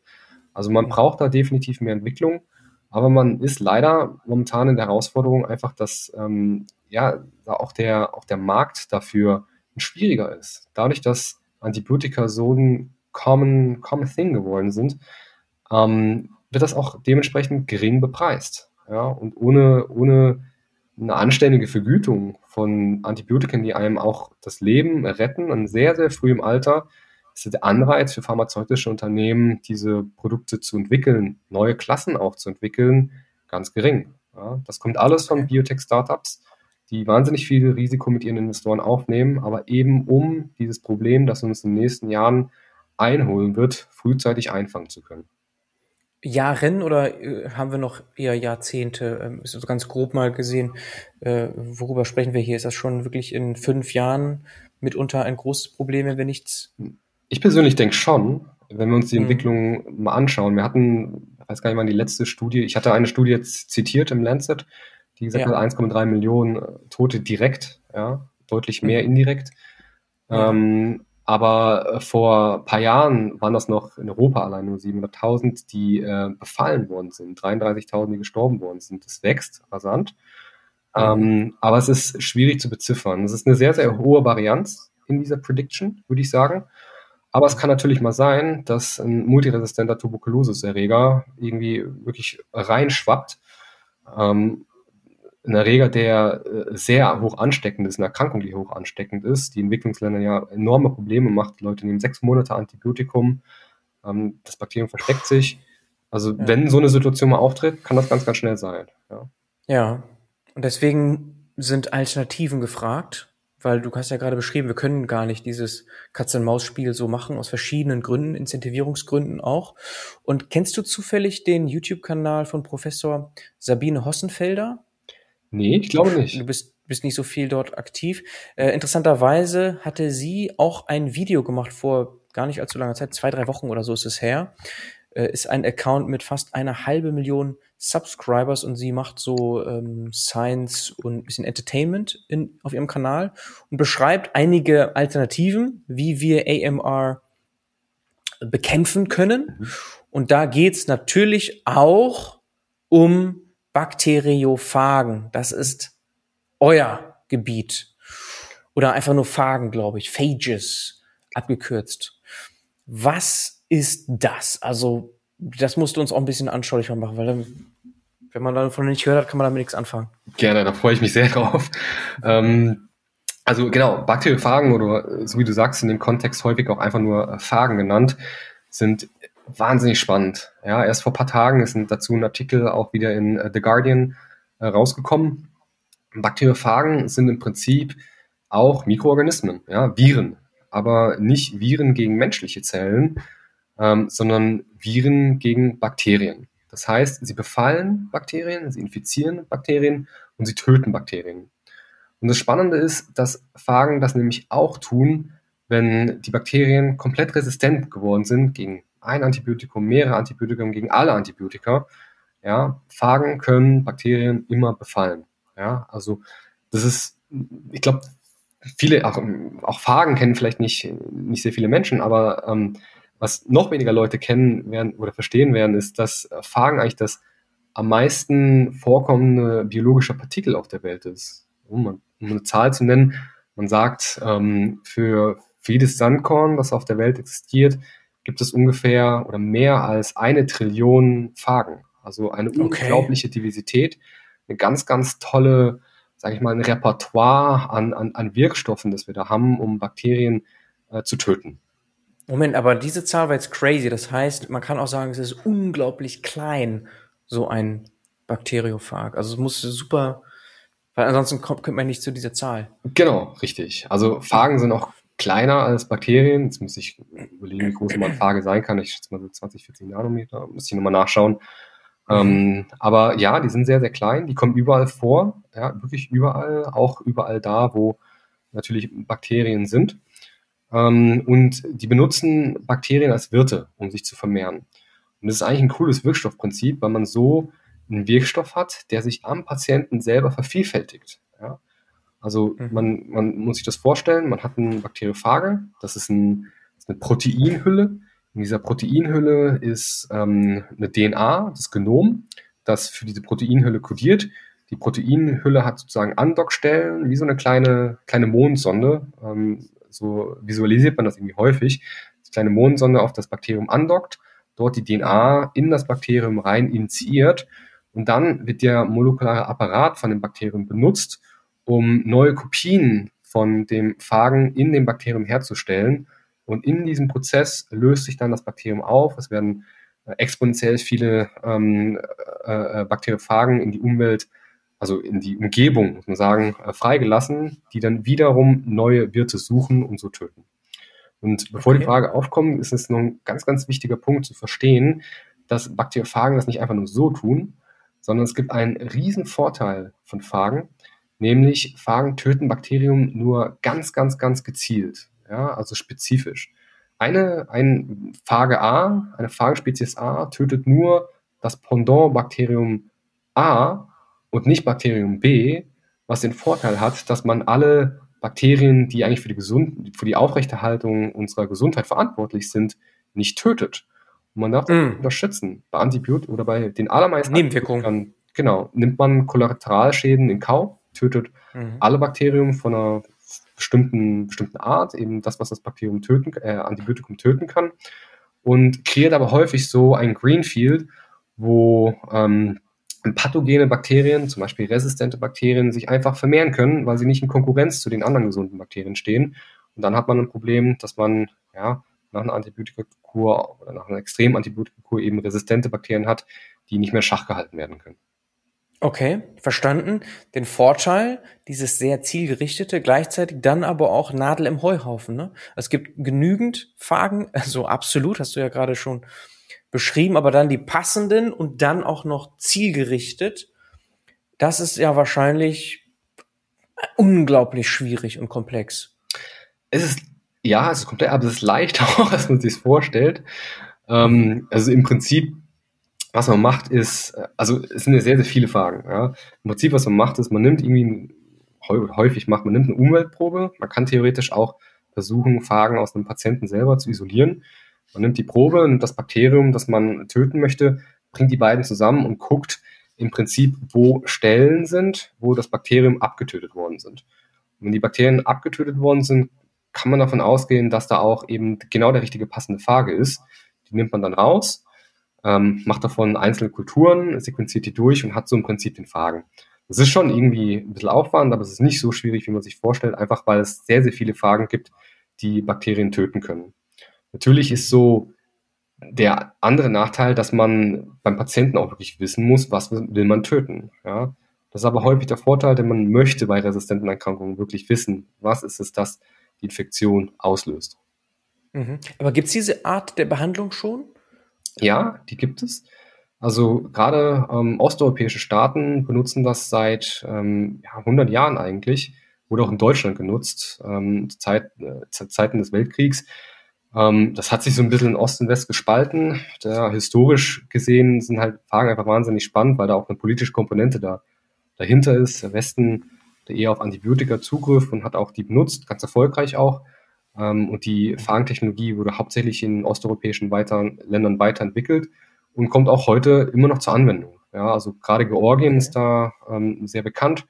Also man braucht da definitiv mehr Entwicklung. Aber man ist leider momentan in der Herausforderung einfach, dass ähm, ja auch der, auch der Markt dafür schwieriger ist. Dadurch, dass Antibiotika so ein common, common thing geworden sind, ähm, wird das auch dementsprechend gering bepreist. Ja? Und ohne, ohne eine anständige Vergütung von Antibiotika, die einem auch das Leben retten, in sehr, sehr frühem Alter, ist der Anreiz für pharmazeutische Unternehmen, diese Produkte zu entwickeln, neue Klassen auch zu entwickeln, ganz gering. Ja, das kommt alles von Biotech-Startups, die wahnsinnig viel Risiko mit ihren Investoren aufnehmen, aber eben um dieses Problem, das uns in den nächsten Jahren einholen wird, frühzeitig einfangen zu können. Jahren oder äh, haben wir noch eher Jahrzehnte? Ähm, ist also ganz grob mal gesehen, äh, worüber sprechen wir hier? Ist das schon wirklich in fünf Jahren mitunter ein großes Problem, wenn wir nichts ich persönlich denke schon, wenn wir uns die mhm. Entwicklung mal anschauen. Wir hatten, ich weiß gar nicht mal, die letzte Studie, ich hatte eine Studie jetzt zitiert im Lancet, die gesagt ja. hat, 1,3 Millionen äh, Tote direkt, ja, deutlich mehr mhm. indirekt. Ja. Ähm, aber äh, vor ein paar Jahren waren das noch in Europa allein nur 700.000, die äh, befallen worden sind, 33.000, die gestorben worden sind. Das wächst rasant. Ähm, aber es ist schwierig zu beziffern. Es ist eine sehr, sehr hohe Varianz in dieser Prediction, würde ich sagen. Aber es kann natürlich mal sein, dass ein multiresistenter Tuberkulosis-Erreger irgendwie wirklich reinschwappt. Ähm, ein Erreger, der äh, sehr hoch ansteckend ist, eine Erkrankung, die hoch ansteckend ist, die Entwicklungsländer ja enorme Probleme macht. Die Leute nehmen sechs Monate Antibiotikum, ähm, das Bakterium versteckt sich. Also ja. wenn so eine Situation mal auftritt, kann das ganz, ganz schnell sein. Ja, ja. und deswegen sind Alternativen gefragt weil du hast ja gerade beschrieben, wir können gar nicht dieses Katz-und-Maus-Spiel so machen, aus verschiedenen Gründen, Incentivierungsgründen auch. Und kennst du zufällig den YouTube-Kanal von Professor Sabine Hossenfelder? Nee, ich glaube nicht. Du bist, bist nicht so viel dort aktiv. Äh, interessanterweise hatte sie auch ein Video gemacht vor gar nicht allzu langer Zeit, zwei, drei Wochen oder so ist es her, äh, ist ein Account mit fast einer halbe Million Subscribers und sie macht so ähm, Science und ein bisschen Entertainment in, auf ihrem Kanal und beschreibt einige Alternativen, wie wir AMR bekämpfen können. Mhm. Und da geht's natürlich auch um Bakteriophagen. Das ist euer Gebiet. Oder einfach nur Phagen, glaube ich. Phages abgekürzt. Was ist das? Also, das musst du uns auch ein bisschen anschaulicher machen, weil dann, wenn man davon nicht gehört hat, kann man damit nichts anfangen. Gerne, da freue ich mich sehr *laughs* drauf. Ähm, also genau, Bakteriophagen oder so wie du sagst, in dem Kontext häufig auch einfach nur Phagen genannt, sind wahnsinnig spannend. Ja, erst vor ein paar Tagen ist dazu ein Artikel auch wieder in uh, The Guardian äh, rausgekommen. Bakteriophagen sind im Prinzip auch Mikroorganismen, ja, Viren, aber nicht Viren gegen menschliche Zellen, ähm, sondern Viren gegen Bakterien. Das heißt, sie befallen Bakterien, sie infizieren Bakterien und sie töten Bakterien. Und das Spannende ist, dass Phagen das nämlich auch tun, wenn die Bakterien komplett resistent geworden sind gegen ein Antibiotikum, mehrere Antibiotika, gegen alle Antibiotika. Ja, Phagen können Bakterien immer befallen. Ja, also das ist, ich glaube, viele, auch, auch Phagen kennen vielleicht nicht, nicht sehr viele Menschen, aber ähm, was noch weniger Leute kennen werden oder verstehen werden, ist, dass Phagen eigentlich das am meisten vorkommende biologische Partikel auf der Welt ist. Um, eine Zahl zu nennen, man sagt, ähm, für, für jedes Sandkorn, das auf der Welt existiert, gibt es ungefähr oder mehr als eine Trillion Phagen. Also eine okay. unglaubliche Diversität, eine ganz, ganz tolle, sage ich mal, ein Repertoire an, an, an Wirkstoffen, das wir da haben, um Bakterien äh, zu töten. Moment, aber diese Zahl war jetzt crazy. Das heißt, man kann auch sagen, es ist unglaublich klein, so ein Bakteriophag. Also es muss super, weil ansonsten kommt, kommt man nicht zu dieser Zahl. Genau, richtig. Also Phagen sind auch kleiner als Bakterien. Jetzt muss ich überlegen, wie groß mal ein Phage sein kann. Ich schätze mal so 20, 40 Nanometer. Muss ich nochmal nachschauen. Mhm. Ähm, aber ja, die sind sehr, sehr klein. Die kommen überall vor. Ja, wirklich überall. Auch überall da, wo natürlich Bakterien sind. Ähm, und die benutzen Bakterien als Wirte, um sich zu vermehren. Und das ist eigentlich ein cooles Wirkstoffprinzip, weil man so einen Wirkstoff hat, der sich am Patienten selber vervielfältigt. Also mhm. man, man muss sich das vorstellen, man hat einen Bakteriophage, das ist, ein, das ist eine Proteinhülle. In dieser Proteinhülle ist ähm, eine DNA, das Genom, das für diese Proteinhülle kodiert. Die Proteinhülle hat sozusagen Andockstellen, wie so eine kleine, kleine Mondsonde. Ähm, so visualisiert man das irgendwie häufig. Die kleine Mondsonde auf das Bakterium andockt, dort die DNA in das Bakterium rein initiiert und dann wird der molekulare Apparat von dem Bakterium benutzt, um neue Kopien von dem Phagen in dem Bakterium herzustellen. Und in diesem Prozess löst sich dann das Bakterium auf. Es werden äh, exponentiell viele ähm, äh, äh, Bakteriophagen in die Umwelt, also in die Umgebung, muss man sagen, äh, freigelassen, die dann wiederum neue Wirte suchen und so töten. Und bevor okay. die Frage aufkommt, ist es noch ein ganz, ganz wichtiger Punkt zu verstehen, dass Bakteriophagen das nicht einfach nur so tun, sondern es gibt einen riesen Vorteil von Phagen, nämlich Phagen töten Bakterium nur ganz, ganz, ganz gezielt, ja, also spezifisch. Eine, ein Phage A, eine Phagenspezies A tötet nur das Pendant-Bakterium A und nicht Bakterium B, was den Vorteil hat, dass man alle Bakterien, die eigentlich für die, Gesund für die Aufrechterhaltung unserer Gesundheit verantwortlich sind, nicht tötet. Und man darf das mm. unterschätzen. Bei Antibiotika oder bei den allermeisten Nebenwirkungen. Genau, nimmt man Kollateralschäden in Kauf, tötet mhm. alle Bakterien von einer bestimmten, bestimmten Art, eben das, was das Bakterium töten, äh, Antibiotikum töten kann, und kreiert aber häufig so ein Greenfield, wo ähm, pathogene Bakterien, zum Beispiel resistente Bakterien, sich einfach vermehren können, weil sie nicht in Konkurrenz zu den anderen gesunden Bakterien stehen. Und dann hat man ein Problem, dass man ja, nach einer Antibiotikakur oder nach einer extremen Antibiotikakur eben resistente Bakterien hat, die nicht mehr schach gehalten werden können. Okay, verstanden. Den Vorteil, dieses sehr zielgerichtete, gleichzeitig dann aber auch Nadel im Heuhaufen. Ne? Es gibt genügend Fragen, *laughs* also absolut, hast du ja gerade schon beschrieben, aber dann die passenden und dann auch noch zielgerichtet. Das ist ja wahrscheinlich unglaublich schwierig und komplex. Es ist ja, es ist komplex, aber es ist leicht *laughs* auch, als man sich vorstellt. Ähm, also im Prinzip, was man macht, ist, also es sind ja sehr, sehr viele Fragen. Ja. Im Prinzip, was man macht, ist, man nimmt irgendwie, häufig macht, man nimmt eine Umweltprobe. Man kann theoretisch auch versuchen, Fragen aus einem Patienten selber zu isolieren. Man nimmt die Probe und das Bakterium, das man töten möchte, bringt die beiden zusammen und guckt im Prinzip, wo Stellen sind, wo das Bakterium abgetötet worden sind. Und wenn die Bakterien abgetötet worden sind, kann man davon ausgehen, dass da auch eben genau der richtige passende Phage ist. Die nimmt man dann raus, ähm, macht davon einzelne Kulturen, sequenziert die durch und hat so im Prinzip den Phagen. Das ist schon irgendwie ein bisschen Aufwand, aber es ist nicht so schwierig, wie man sich vorstellt, einfach weil es sehr, sehr viele Phagen gibt, die Bakterien töten können. Natürlich ist so der andere Nachteil, dass man beim Patienten auch wirklich wissen muss, was will man töten. Ja? Das ist aber häufig der Vorteil, denn man möchte bei resistenten Erkrankungen wirklich wissen, was ist es, das die Infektion auslöst. Mhm. Aber gibt es diese Art der Behandlung schon? Ja, die gibt es. Also gerade ähm, osteuropäische Staaten benutzen das seit ähm, ja, 100 Jahren eigentlich, wurde auch in Deutschland genutzt, ähm, Zeit, äh, Zeiten des Weltkriegs. Ähm, das hat sich so ein bisschen in Ost und West gespalten. Da, historisch gesehen sind halt Fragen einfach wahnsinnig spannend, weil da auch eine politische Komponente da, dahinter ist. Der Westen der eher auf Antibiotika zugriff und hat auch die benutzt, ganz erfolgreich auch. Ähm, und die Fagentechnologie wurde hauptsächlich in osteuropäischen weiter, Ländern weiterentwickelt und kommt auch heute immer noch zur Anwendung. Ja, also gerade Georgien ist da ähm, sehr bekannt.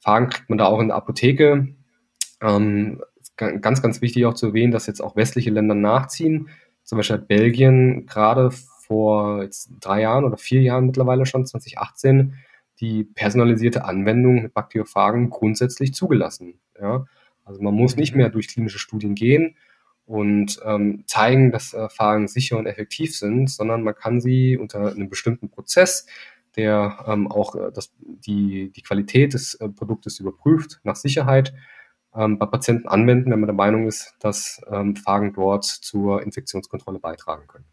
Fagen kriegt man da auch in der Apotheke. Ähm, ganz, ganz wichtig auch zu erwähnen, dass jetzt auch westliche Länder nachziehen. Zum Beispiel hat Belgien gerade vor jetzt drei Jahren oder vier Jahren mittlerweile schon, 2018, die personalisierte Anwendung mit Bakteriophagen grundsätzlich zugelassen. Ja? Also man muss nicht mehr durch klinische Studien gehen und ähm, zeigen, dass äh, Phagen sicher und effektiv sind, sondern man kann sie unter einem bestimmten Prozess, der ähm, auch äh, das, die, die Qualität des äh, Produktes überprüft, nach Sicherheit ähm, bei Patienten anwenden, wenn man der Meinung ist, dass ähm, Phagen dort zur Infektionskontrolle beitragen können.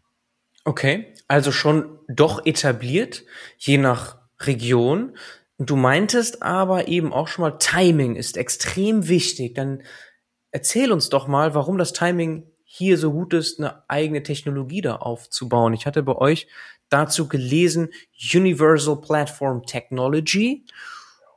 Okay, also schon doch etabliert, je nach Region. Und du meintest aber eben auch schon mal, Timing ist extrem wichtig. Dann erzähl uns doch mal, warum das Timing hier so gut ist, eine eigene Technologie da aufzubauen. Ich hatte bei euch dazu gelesen, Universal Platform Technology.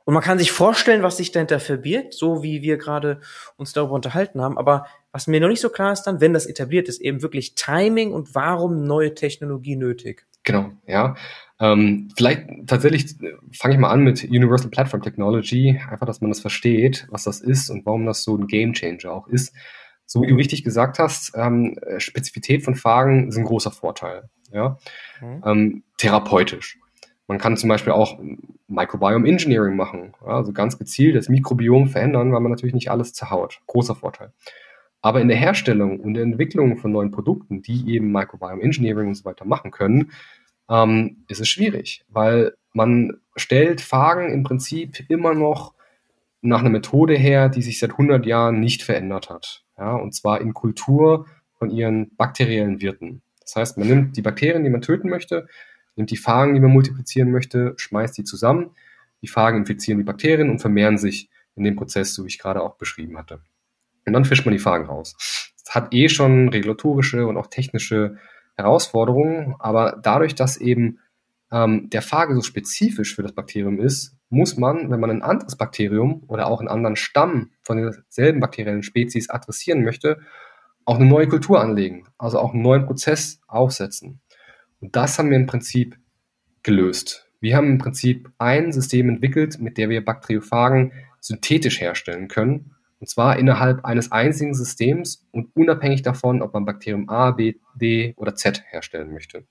Und man kann sich vorstellen, was sich dahinter verbirgt, so wie wir gerade uns darüber unterhalten haben. Aber was mir noch nicht so klar ist dann, wenn das etabliert ist, eben wirklich Timing und warum neue Technologie nötig? Genau, ja. Ähm, vielleicht tatsächlich äh, fange ich mal an mit Universal Platform Technology, einfach, dass man das versteht, was das ist und warum das so ein Game Changer auch ist. So wie du richtig gesagt hast, ähm, Spezifität von Fragen ist ein großer Vorteil. Ja? Mhm. Ähm, therapeutisch. Man kann zum Beispiel auch Microbiome Engineering machen, ja? also ganz gezielt das Mikrobiom verändern, weil man natürlich nicht alles zerhaut. Großer Vorteil. Aber in der Herstellung und der Entwicklung von neuen Produkten, die eben Microbiome Engineering und so weiter machen können, ähm, ist es schwierig, weil man stellt Phagen im Prinzip immer noch nach einer Methode her, die sich seit 100 Jahren nicht verändert hat. Ja, und zwar in Kultur von ihren bakteriellen Wirten. Das heißt, man nimmt die Bakterien, die man töten möchte, nimmt die Phagen, die man multiplizieren möchte, schmeißt die zusammen. Die Phagen infizieren die Bakterien und vermehren sich in dem Prozess, so wie ich gerade auch beschrieben hatte. Und dann fischt man die Phagen raus. Das hat eh schon regulatorische und auch technische Herausforderungen, aber dadurch, dass eben ähm, der Phage so spezifisch für das Bakterium ist, muss man, wenn man ein anderes Bakterium oder auch einen anderen Stamm von derselben bakteriellen Spezies adressieren möchte, auch eine neue Kultur anlegen, also auch einen neuen Prozess aufsetzen. Und das haben wir im Prinzip gelöst. Wir haben im Prinzip ein System entwickelt, mit dem wir Bakteriophagen synthetisch herstellen können und zwar innerhalb eines einzigen Systems und unabhängig davon, ob man Bakterium A, B, D oder Z herstellen möchte.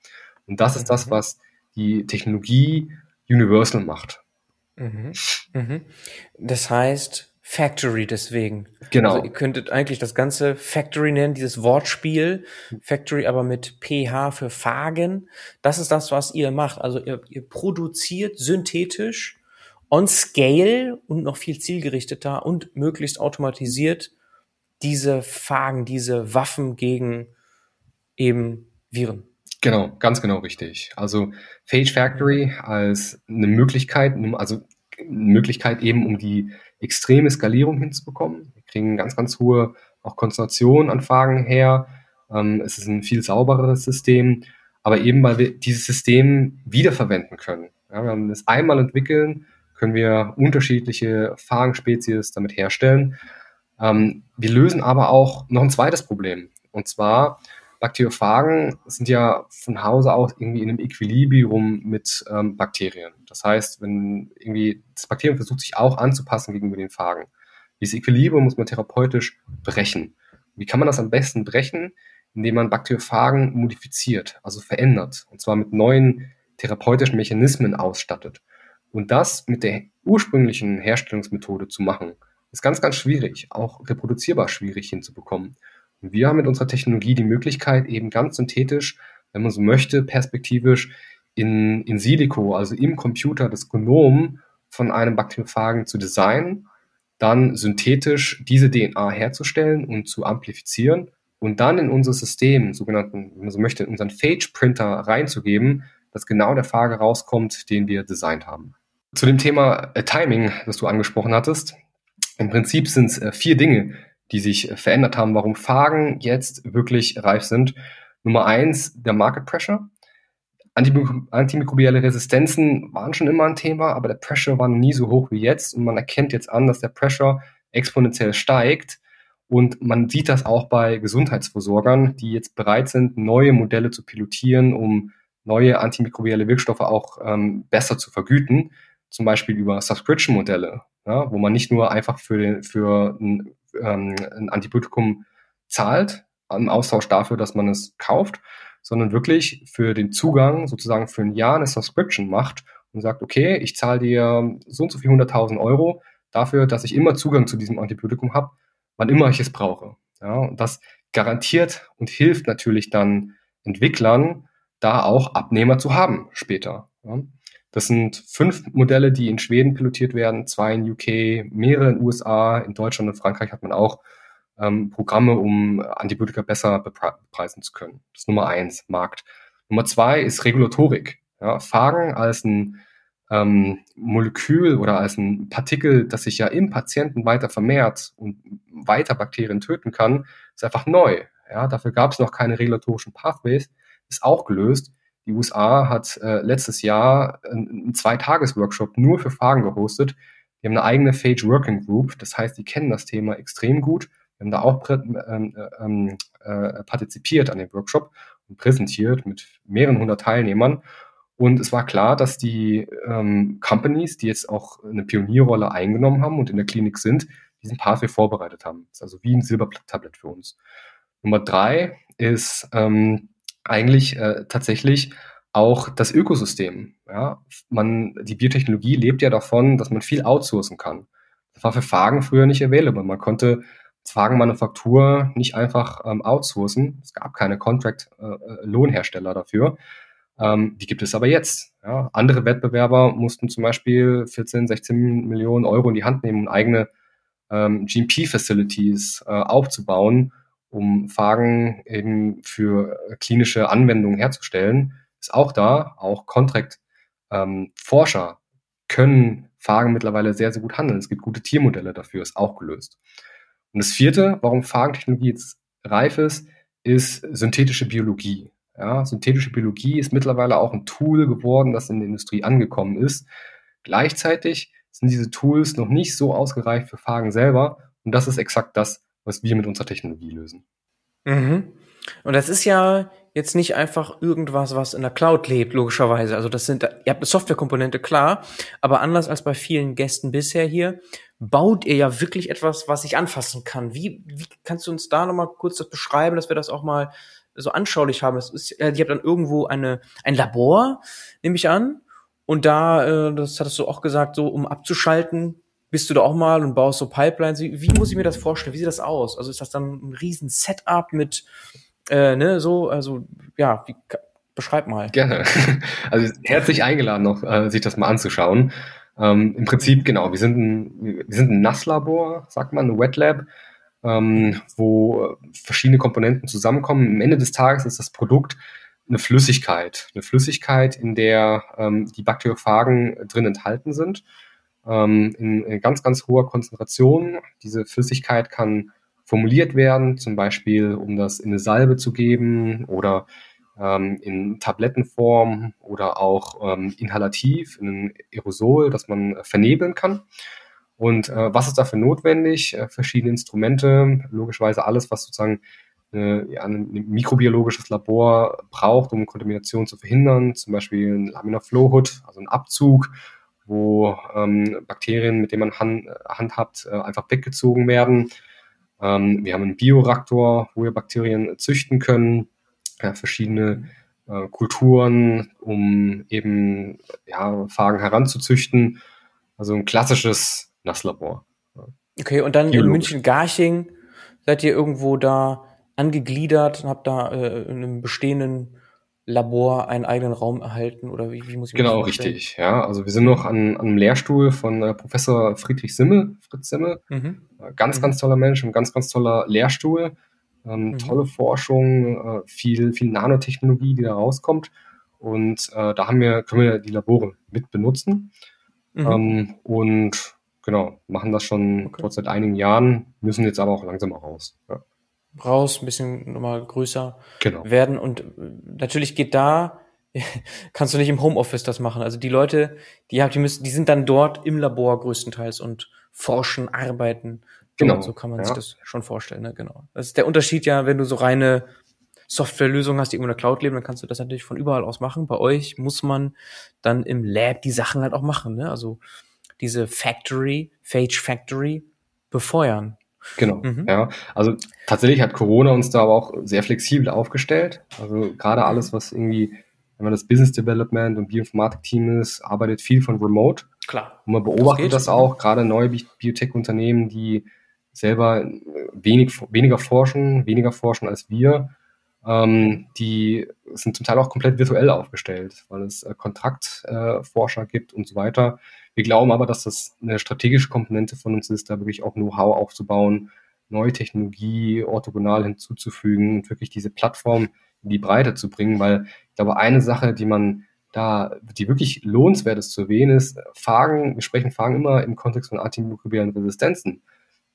Und das ist das, mhm. was die Technologie universal macht. Mhm. Mhm. Das heißt Factory deswegen. Genau. Also ihr könntet eigentlich das ganze Factory nennen, dieses Wortspiel. Factory aber mit PH für Fagen. Das ist das, was ihr macht. Also ihr, ihr produziert synthetisch on scale und noch viel zielgerichteter und möglichst automatisiert diese Fragen, diese Waffen gegen eben Viren. Genau, ganz genau richtig. Also Phage Factory als eine Möglichkeit, also eine Möglichkeit eben, um die extreme Skalierung hinzubekommen. Wir kriegen ganz, ganz hohe auch Konzentration an Fragen her. Ähm, es ist ein viel saubereres System, aber eben, weil wir dieses System wiederverwenden können. Ja, wir haben das einmal entwickeln können wir unterschiedliche Phagenspezies damit herstellen. Ähm, wir lösen aber auch noch ein zweites Problem. Und zwar, Bakteriophagen sind ja von Hause aus irgendwie in einem Equilibrium mit ähm, Bakterien. Das heißt, wenn irgendwie das Bakterium versucht sich auch anzupassen gegenüber den Phagen. Dieses Equilibrium muss man therapeutisch brechen. Wie kann man das am besten brechen? Indem man Bakteriophagen modifiziert, also verändert. Und zwar mit neuen therapeutischen Mechanismen ausstattet. Und das mit der ursprünglichen Herstellungsmethode zu machen, ist ganz, ganz schwierig, auch reproduzierbar schwierig hinzubekommen. Und wir haben mit unserer Technologie die Möglichkeit, eben ganz synthetisch, wenn man so möchte, perspektivisch in, in Silico, also im Computer, das Genom von einem Bakteriophagen zu designen, dann synthetisch diese DNA herzustellen und zu amplifizieren und dann in unser System, sogenannten, wenn man so möchte, in unseren Phage-Printer reinzugeben, dass genau der Phage rauskommt, den wir designt haben. Zu dem Thema äh, Timing, das du angesprochen hattest. Im Prinzip sind es äh, vier Dinge, die sich äh, verändert haben, warum Phagen jetzt wirklich reif sind. Nummer eins, der Market Pressure. Antimikrobielle Resistenzen waren schon immer ein Thema, aber der Pressure war nie so hoch wie jetzt und man erkennt jetzt an, dass der Pressure exponentiell steigt und man sieht das auch bei Gesundheitsversorgern, die jetzt bereit sind, neue Modelle zu pilotieren, um neue antimikrobielle Wirkstoffe auch ähm, besser zu vergüten, zum Beispiel über Subscription-Modelle, ja, wo man nicht nur einfach für, für ein, ähm, ein Antibiotikum zahlt, im Austausch dafür, dass man es kauft, sondern wirklich für den Zugang sozusagen für ein Jahr eine Subscription macht und sagt, okay, ich zahle dir so und so viel 100.000 Euro dafür, dass ich immer Zugang zu diesem Antibiotikum habe, wann immer ich es brauche. Ja, und das garantiert und hilft natürlich dann Entwicklern, da auch Abnehmer zu haben später. Ja. Das sind fünf Modelle, die in Schweden pilotiert werden, zwei in UK, mehrere in USA, in Deutschland und Frankreich hat man auch ähm, Programme, um Antibiotika besser bepreisen zu können. Das ist Nummer eins, Markt. Nummer zwei ist Regulatorik. Ja, Phagen als ein ähm, Molekül oder als ein Partikel, das sich ja im Patienten weiter vermehrt und weiter Bakterien töten kann, ist einfach neu. Ja, dafür gab es noch keine regulatorischen Pathways ist auch gelöst. Die USA hat äh, letztes Jahr einen Zweitages-Workshop nur für Fragen gehostet. Die haben eine eigene Phage Working Group. Das heißt, die kennen das Thema extrem gut. Wir haben da auch ähm, ähm, äh, partizipiert an dem Workshop und präsentiert mit mehreren hundert Teilnehmern. Und es war klar, dass die ähm, Companies, die jetzt auch eine Pionierrolle eingenommen haben und in der Klinik sind, diesen Pathway vorbereitet haben. Das ist also wie ein Silbertablett für uns. Nummer drei ist ähm, eigentlich äh, tatsächlich auch das Ökosystem. Ja? Man, die Biotechnologie lebt ja davon, dass man viel outsourcen kann. Das war für Fagen früher nicht available. Man konnte Fagenmanufaktur nicht einfach ähm, outsourcen. Es gab keine Contract-Lohnhersteller äh, dafür. Ähm, die gibt es aber jetzt. Ja? Andere Wettbewerber mussten zum Beispiel 14, 16 Millionen Euro in die Hand nehmen, um eigene ähm, GMP-Facilities äh, aufzubauen, um Fagen eben für klinische Anwendungen herzustellen ist auch da. Auch Contract-Forscher ähm, können Phagen mittlerweile sehr, sehr gut handeln. Es gibt gute Tiermodelle dafür, ist auch gelöst. Und das vierte, warum Phagentechnologie jetzt reif ist, ist synthetische Biologie. Ja, synthetische Biologie ist mittlerweile auch ein Tool geworden, das in der Industrie angekommen ist. Gleichzeitig sind diese Tools noch nicht so ausgereift für Phagen selber. Und das ist exakt das, was wir mit unserer Technologie lösen. Mhm. Und das ist ja jetzt nicht einfach irgendwas, was in der Cloud lebt, logischerweise. Also das sind, ihr habt eine Softwarekomponente, klar, aber anders als bei vielen Gästen bisher hier, baut ihr ja wirklich etwas, was ich anfassen kann. Wie, wie kannst du uns da nochmal kurz das beschreiben, dass wir das auch mal so anschaulich haben? Es ist, ihr habt dann irgendwo eine, ein Labor, nehme ich an, und da, äh, das hattest du auch gesagt, so um abzuschalten, bist du da auch mal und baust so Pipelines. Wie, wie muss ich mir das vorstellen? Wie sieht das aus? Also ist das dann ein riesen Setup mit äh, ne, so, also ja, wie, beschreib mal. Gerne. *laughs* Also herzlich eingeladen, noch äh, sich das mal anzuschauen. Ähm, Im Prinzip, genau, wir sind ein, wir sind ein Nasslabor, sagt man, ein Wet Lab, ähm, wo verschiedene Komponenten zusammenkommen. Am Ende des Tages ist das Produkt eine Flüssigkeit. Eine Flüssigkeit, in der ähm, die Bakteriophagen drin enthalten sind. Ähm, in, in ganz, ganz hoher Konzentration. Diese Flüssigkeit kann formuliert werden, zum Beispiel um das in eine Salbe zu geben oder ähm, in Tablettenform oder auch ähm, inhalativ in ein Aerosol, das man vernebeln kann. Und äh, was ist dafür notwendig? Äh, verschiedene Instrumente, logischerweise alles, was sozusagen äh, ein mikrobiologisches Labor braucht, um Kontamination zu verhindern, zum Beispiel ein Laminar Flow Hood, also ein Abzug, wo ähm, Bakterien, mit denen man hand, handhabt, äh, einfach weggezogen werden. Ähm, wir haben einen Bioreaktor, wo wir Bakterien züchten können, ja, verschiedene äh, Kulturen, um eben ja, Phagen heranzuzüchten. Also ein klassisches Nasslabor. Okay, und dann in München-Garching seid ihr irgendwo da angegliedert und habt da äh, in einem bestehenden Labor einen eigenen Raum erhalten oder wie, wie muss ich mir Genau, richtig. Ja, also wir sind noch an, an einem Lehrstuhl von äh, Professor Friedrich Simmel, Fritz Simmel. Mhm. Äh, ganz, mhm. ganz toller Mensch, ein ganz, ganz toller Lehrstuhl. Ähm, mhm. Tolle Forschung, äh, viel, viel Nanotechnologie, die da rauskommt. Und äh, da haben wir, können wir die Labore mit benutzen. Mhm. Ähm, und genau, machen das schon okay. seit einigen Jahren, müssen jetzt aber auch langsam raus. Ja raus, ein bisschen nochmal größer genau. werden. Und natürlich geht da, *laughs* kannst du nicht im Homeoffice das machen. Also die Leute, die, die müssen, die sind dann dort im Labor größtenteils und forschen, arbeiten. Genau. so kann man ja. sich das schon vorstellen, ne? Genau. Das ist der Unterschied ja, wenn du so reine Softwarelösungen hast, die irgendwo in der Cloud leben, dann kannst du das natürlich von überall aus machen. Bei euch muss man dann im Lab die Sachen halt auch machen, ne? Also diese Factory, Phage Factory befeuern. Genau, mhm. ja. Also tatsächlich hat Corona uns da aber auch sehr flexibel aufgestellt. Also gerade alles, was irgendwie, wenn man das Business Development und Bioinformatik-Team ist, arbeitet viel von Remote. Klar. Und man beobachtet das, das auch, gerade neue Biotech-Unternehmen, die selber wenig, weniger forschen, weniger forschen als wir, ähm, die sind zum Teil auch komplett virtuell aufgestellt, weil es äh, Kontraktforscher äh, gibt und so weiter. Wir glauben aber, dass das eine strategische Komponente von uns ist, da wirklich auch Know-how aufzubauen, neue Technologie orthogonal hinzuzufügen und wirklich diese Plattform in die Breite zu bringen, weil ich glaube, eine Sache, die man da, die wirklich lohnenswert ist zu erwähnen, ist, Phagen, wir sprechen Phagen immer im Kontext von antimikrobiellen Resistenzen,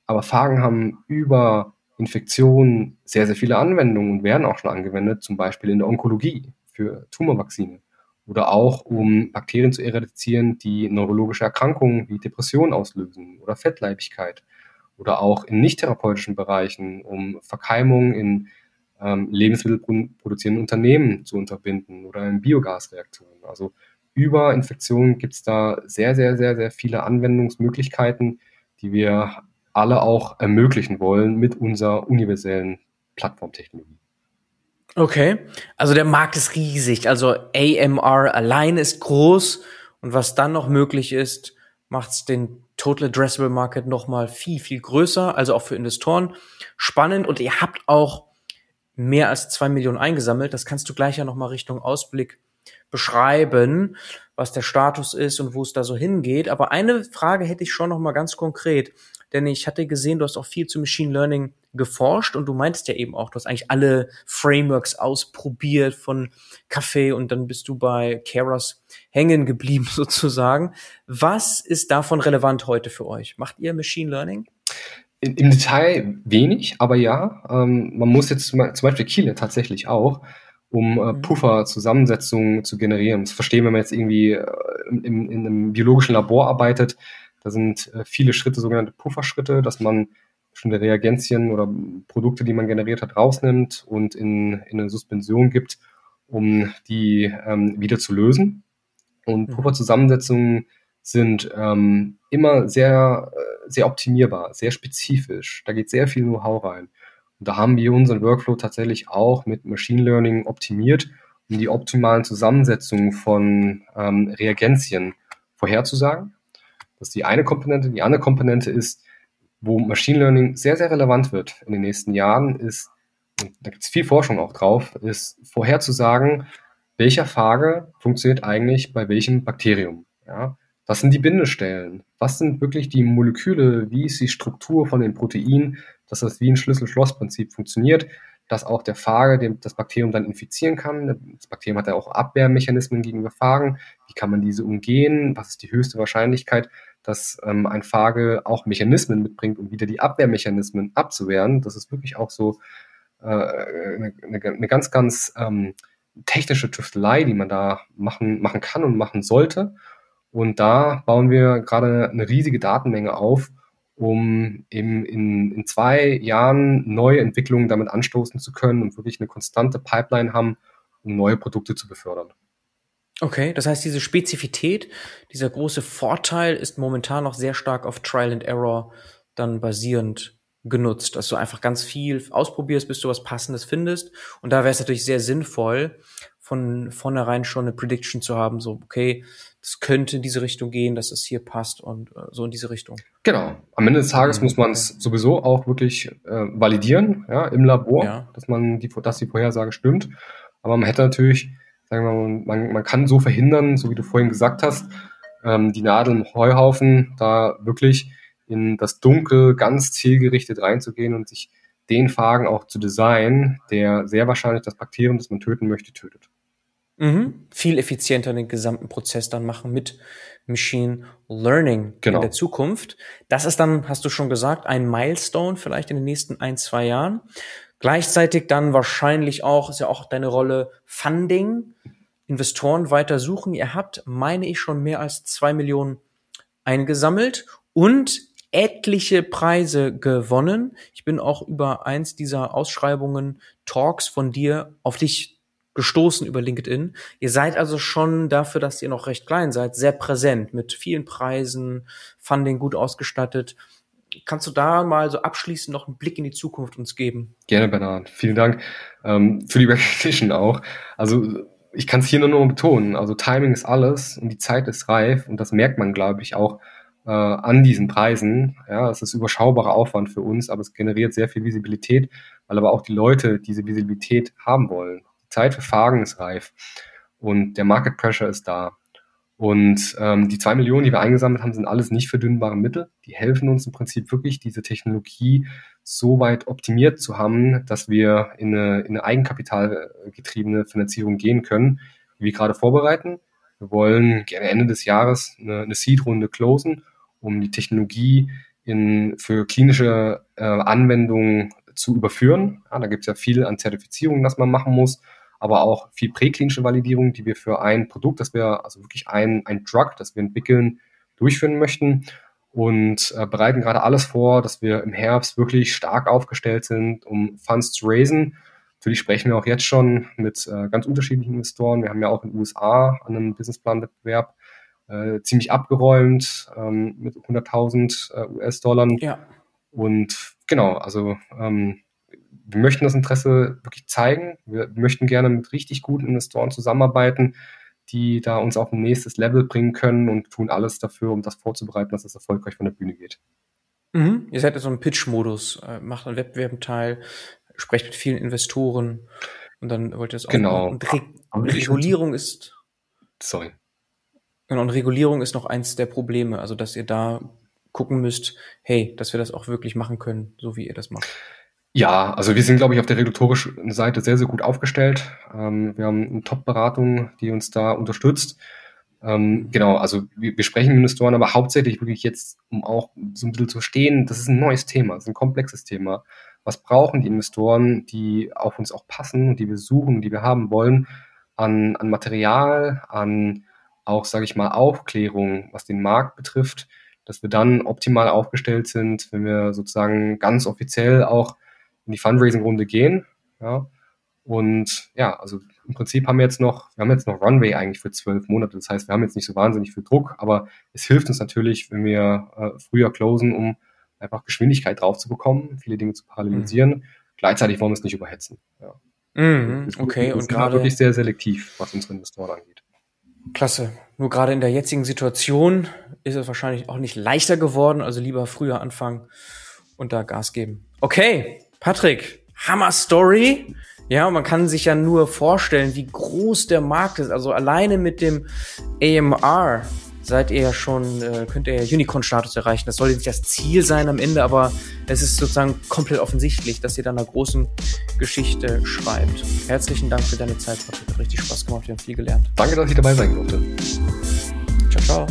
aber Phagen haben über Infektionen sehr, sehr viele Anwendungen und werden auch schon angewendet, zum Beispiel in der Onkologie für Tumorvaccine oder auch um Bakterien zu eradizieren, die neurologische Erkrankungen wie Depressionen auslösen oder Fettleibigkeit. oder auch in nicht therapeutischen Bereichen, um Verkeimung in ähm, lebensmittelproduzierenden Unternehmen zu unterbinden oder in Biogasreaktoren. Also über Infektionen gibt es da sehr, sehr, sehr, sehr viele Anwendungsmöglichkeiten, die wir alle auch ermöglichen wollen mit unserer universellen Plattformtechnologie. Okay, also der Markt ist riesig. Also AMR allein ist groß und was dann noch möglich ist, macht es den Total Addressable Market noch mal viel viel größer. Also auch für Investoren spannend und ihr habt auch mehr als zwei Millionen eingesammelt. Das kannst du gleich ja noch mal Richtung Ausblick beschreiben, was der Status ist und wo es da so hingeht. Aber eine Frage hätte ich schon noch mal ganz konkret, denn ich hatte gesehen, du hast auch viel zu Machine Learning geforscht und du meintest ja eben auch, du hast eigentlich alle Frameworks ausprobiert von Kaffee und dann bist du bei Keras hängen geblieben *laughs* sozusagen. Was ist davon relevant heute für euch? Macht ihr Machine Learning? Im Detail wenig, aber ja. Ähm, man muss jetzt zum Beispiel Kiele tatsächlich auch um äh, mhm. Pufferzusammensetzungen zu generieren. Das verstehen, wenn man jetzt irgendwie äh, in, in einem biologischen Labor arbeitet. Da sind äh, viele Schritte, sogenannte Pufferschritte, dass man bestimmte Reagenzien oder Produkte, die man generiert hat, rausnimmt und in, in eine Suspension gibt, um die ähm, wieder zu lösen. Und mhm. Pufferzusammensetzungen sind ähm, immer sehr, äh, sehr optimierbar, sehr spezifisch. Da geht sehr viel Know-how rein. Und da haben wir unseren Workflow tatsächlich auch mit Machine Learning optimiert, um die optimalen Zusammensetzungen von ähm, Reagenzien vorherzusagen. Das ist die eine Komponente. Die andere Komponente ist, wo Machine Learning sehr, sehr relevant wird in den nächsten Jahren, ist, da gibt es viel Forschung auch drauf, ist vorherzusagen, welcher Phage funktioniert eigentlich bei welchem Bakterium. Ja? Was sind die Bindestellen? Was sind wirklich die Moleküle? Wie ist die Struktur von den Proteinen? dass das wie ein Schlüssel-Schloss-Prinzip funktioniert, dass auch der Phage das Bakterium dann infizieren kann. Das Bakterium hat ja auch Abwehrmechanismen gegenüber Phagen. Wie kann man diese umgehen? Was ist die höchste Wahrscheinlichkeit, dass ähm, ein Phage auch Mechanismen mitbringt, um wieder die Abwehrmechanismen abzuwehren? Das ist wirklich auch so äh, eine, eine, ganz, ganz ähm, technische Tüftelei, die man da machen, machen kann und machen sollte. Und da bauen wir gerade eine riesige Datenmenge auf, um eben in, in zwei Jahren neue Entwicklungen damit anstoßen zu können und wirklich eine konstante Pipeline haben, um neue Produkte zu befördern. Okay, das heißt, diese Spezifität, dieser große Vorteil ist momentan noch sehr stark auf Trial and Error dann basierend genutzt, dass du einfach ganz viel ausprobierst, bis du was Passendes findest. Und da wäre es natürlich sehr sinnvoll, von vornherein schon eine Prediction zu haben, so, okay, das könnte in diese Richtung gehen, dass es hier passt und äh, so in diese Richtung. Genau. Am Ende des Tages mhm. muss man es sowieso auch wirklich äh, validieren, ja, im Labor, ja. dass man die, dass die Vorhersage stimmt. Aber man hätte natürlich, sagen wir mal, man, man kann so verhindern, so wie du vorhin gesagt hast, ähm, die Nadel im Heuhaufen, da wirklich in das Dunkel ganz zielgerichtet reinzugehen und sich den Phagen auch zu designen, der sehr wahrscheinlich das Bakterium, das man töten möchte, tötet. Mhm. Viel effizienter den gesamten Prozess dann machen mit Machine Learning genau. in der Zukunft. Das ist dann, hast du schon gesagt, ein Milestone vielleicht in den nächsten ein, zwei Jahren. Gleichzeitig dann wahrscheinlich auch, ist ja auch deine Rolle Funding, Investoren weiter suchen. Ihr habt, meine ich, schon mehr als zwei Millionen eingesammelt und etliche Preise gewonnen. Ich bin auch über eins dieser Ausschreibungen, Talks von dir auf dich gestoßen über LinkedIn. Ihr seid also schon dafür, dass ihr noch recht klein seid, sehr präsent mit vielen Preisen, Funding gut ausgestattet. Kannst du da mal so abschließend noch einen Blick in die Zukunft uns geben? Gerne, Bernhard. Vielen Dank ähm, für die *laughs* Recognition auch. Also ich kann es hier nur noch betonen. Also Timing ist alles und die Zeit ist reif und das merkt man, glaube ich, auch äh, an diesen Preisen. Ja, es ist überschaubarer Aufwand für uns, aber es generiert sehr viel Visibilität, weil aber auch die Leute diese Visibilität haben wollen. Zeit für Fragen ist reif und der Market Pressure ist da. Und ähm, die zwei Millionen, die wir eingesammelt haben, sind alles nicht verdünnbare Mittel. Die helfen uns im Prinzip wirklich, diese Technologie so weit optimiert zu haben, dass wir in eine, in eine eigenkapitalgetriebene Finanzierung gehen können, die wir gerade vorbereiten. Wir wollen gerne Ende des Jahres eine, eine Seed-Runde closen, um die Technologie in, für klinische äh, Anwendungen zu überführen. Ja, da gibt es ja viel an Zertifizierungen, das man machen muss aber auch viel präklinische Validierung, die wir für ein Produkt, das wir, also wirklich ein, ein Drug, das wir entwickeln, durchführen möchten. und äh, bereiten gerade alles vor, dass wir im Herbst wirklich stark aufgestellt sind, um Funds zu raisen. Natürlich sprechen wir auch jetzt schon mit äh, ganz unterschiedlichen Investoren. Wir haben ja auch in den USA an einem Businessplan-Wettbewerb äh, ziemlich abgeräumt ähm, mit 100.000 äh, US-Dollar. Ja. Und genau, also ähm, wir möchten das Interesse wirklich zeigen. Wir möchten gerne mit richtig guten Investoren zusammenarbeiten, die da uns auf ein nächstes Level bringen können und tun alles dafür, um das vorzubereiten, dass es erfolgreich von der Bühne geht. Mhm. Ihr seid ja so im Pitch-Modus, äh, macht an Wettbewerben teil, sprecht mit vielen Investoren und dann wollt ihr das auch genau. Und Re Regulierung ist. Sorry. Genau, und Regulierung ist noch eins der Probleme, also dass ihr da gucken müsst, hey, dass wir das auch wirklich machen können, so wie ihr das macht. Ja, also wir sind, glaube ich, auf der regulatorischen Seite sehr, sehr gut aufgestellt. Ähm, wir haben eine Top-Beratung, die uns da unterstützt. Ähm, genau, also wir, wir sprechen mit Investoren, aber hauptsächlich wirklich jetzt, um auch so ein bisschen zu stehen, das ist ein neues Thema, das ist ein komplexes Thema. Was brauchen die Investoren, die auf uns auch passen und die wir suchen, die wir haben wollen, an, an Material, an auch, sage ich mal, Aufklärung, was den Markt betrifft, dass wir dann optimal aufgestellt sind, wenn wir sozusagen ganz offiziell auch in die Fundraising-Runde gehen. Ja. Und ja, also im Prinzip haben wir jetzt noch, wir haben jetzt noch Runway eigentlich für zwölf Monate. Das heißt, wir haben jetzt nicht so wahnsinnig viel Druck, aber es hilft uns natürlich, wenn wir äh, früher closen, um einfach Geschwindigkeit drauf zu bekommen, viele Dinge zu parallelisieren. Mhm. Gleichzeitig wollen wir es nicht überhetzen. Ja. Mhm, okay, wir und gerade wirklich sehr selektiv, was unsere Investoren angeht. Klasse. Nur gerade in der jetzigen Situation ist es wahrscheinlich auch nicht leichter geworden, also lieber früher anfangen und da Gas geben. Okay, Patrick, Hammer Story. Ja, man kann sich ja nur vorstellen, wie groß der Markt ist. Also alleine mit dem AMR seid ihr ja schon, äh, könnt ihr ja Unicorn-Status erreichen. Das soll nicht das Ziel sein am Ende, aber es ist sozusagen komplett offensichtlich, dass ihr da einer großen Geschichte schreibt. Herzlichen Dank für deine Zeit, Patrick. Hat richtig Spaß gemacht. Wir haben viel gelernt. Danke, dass ich dabei sein durfte. Ciao, ciao.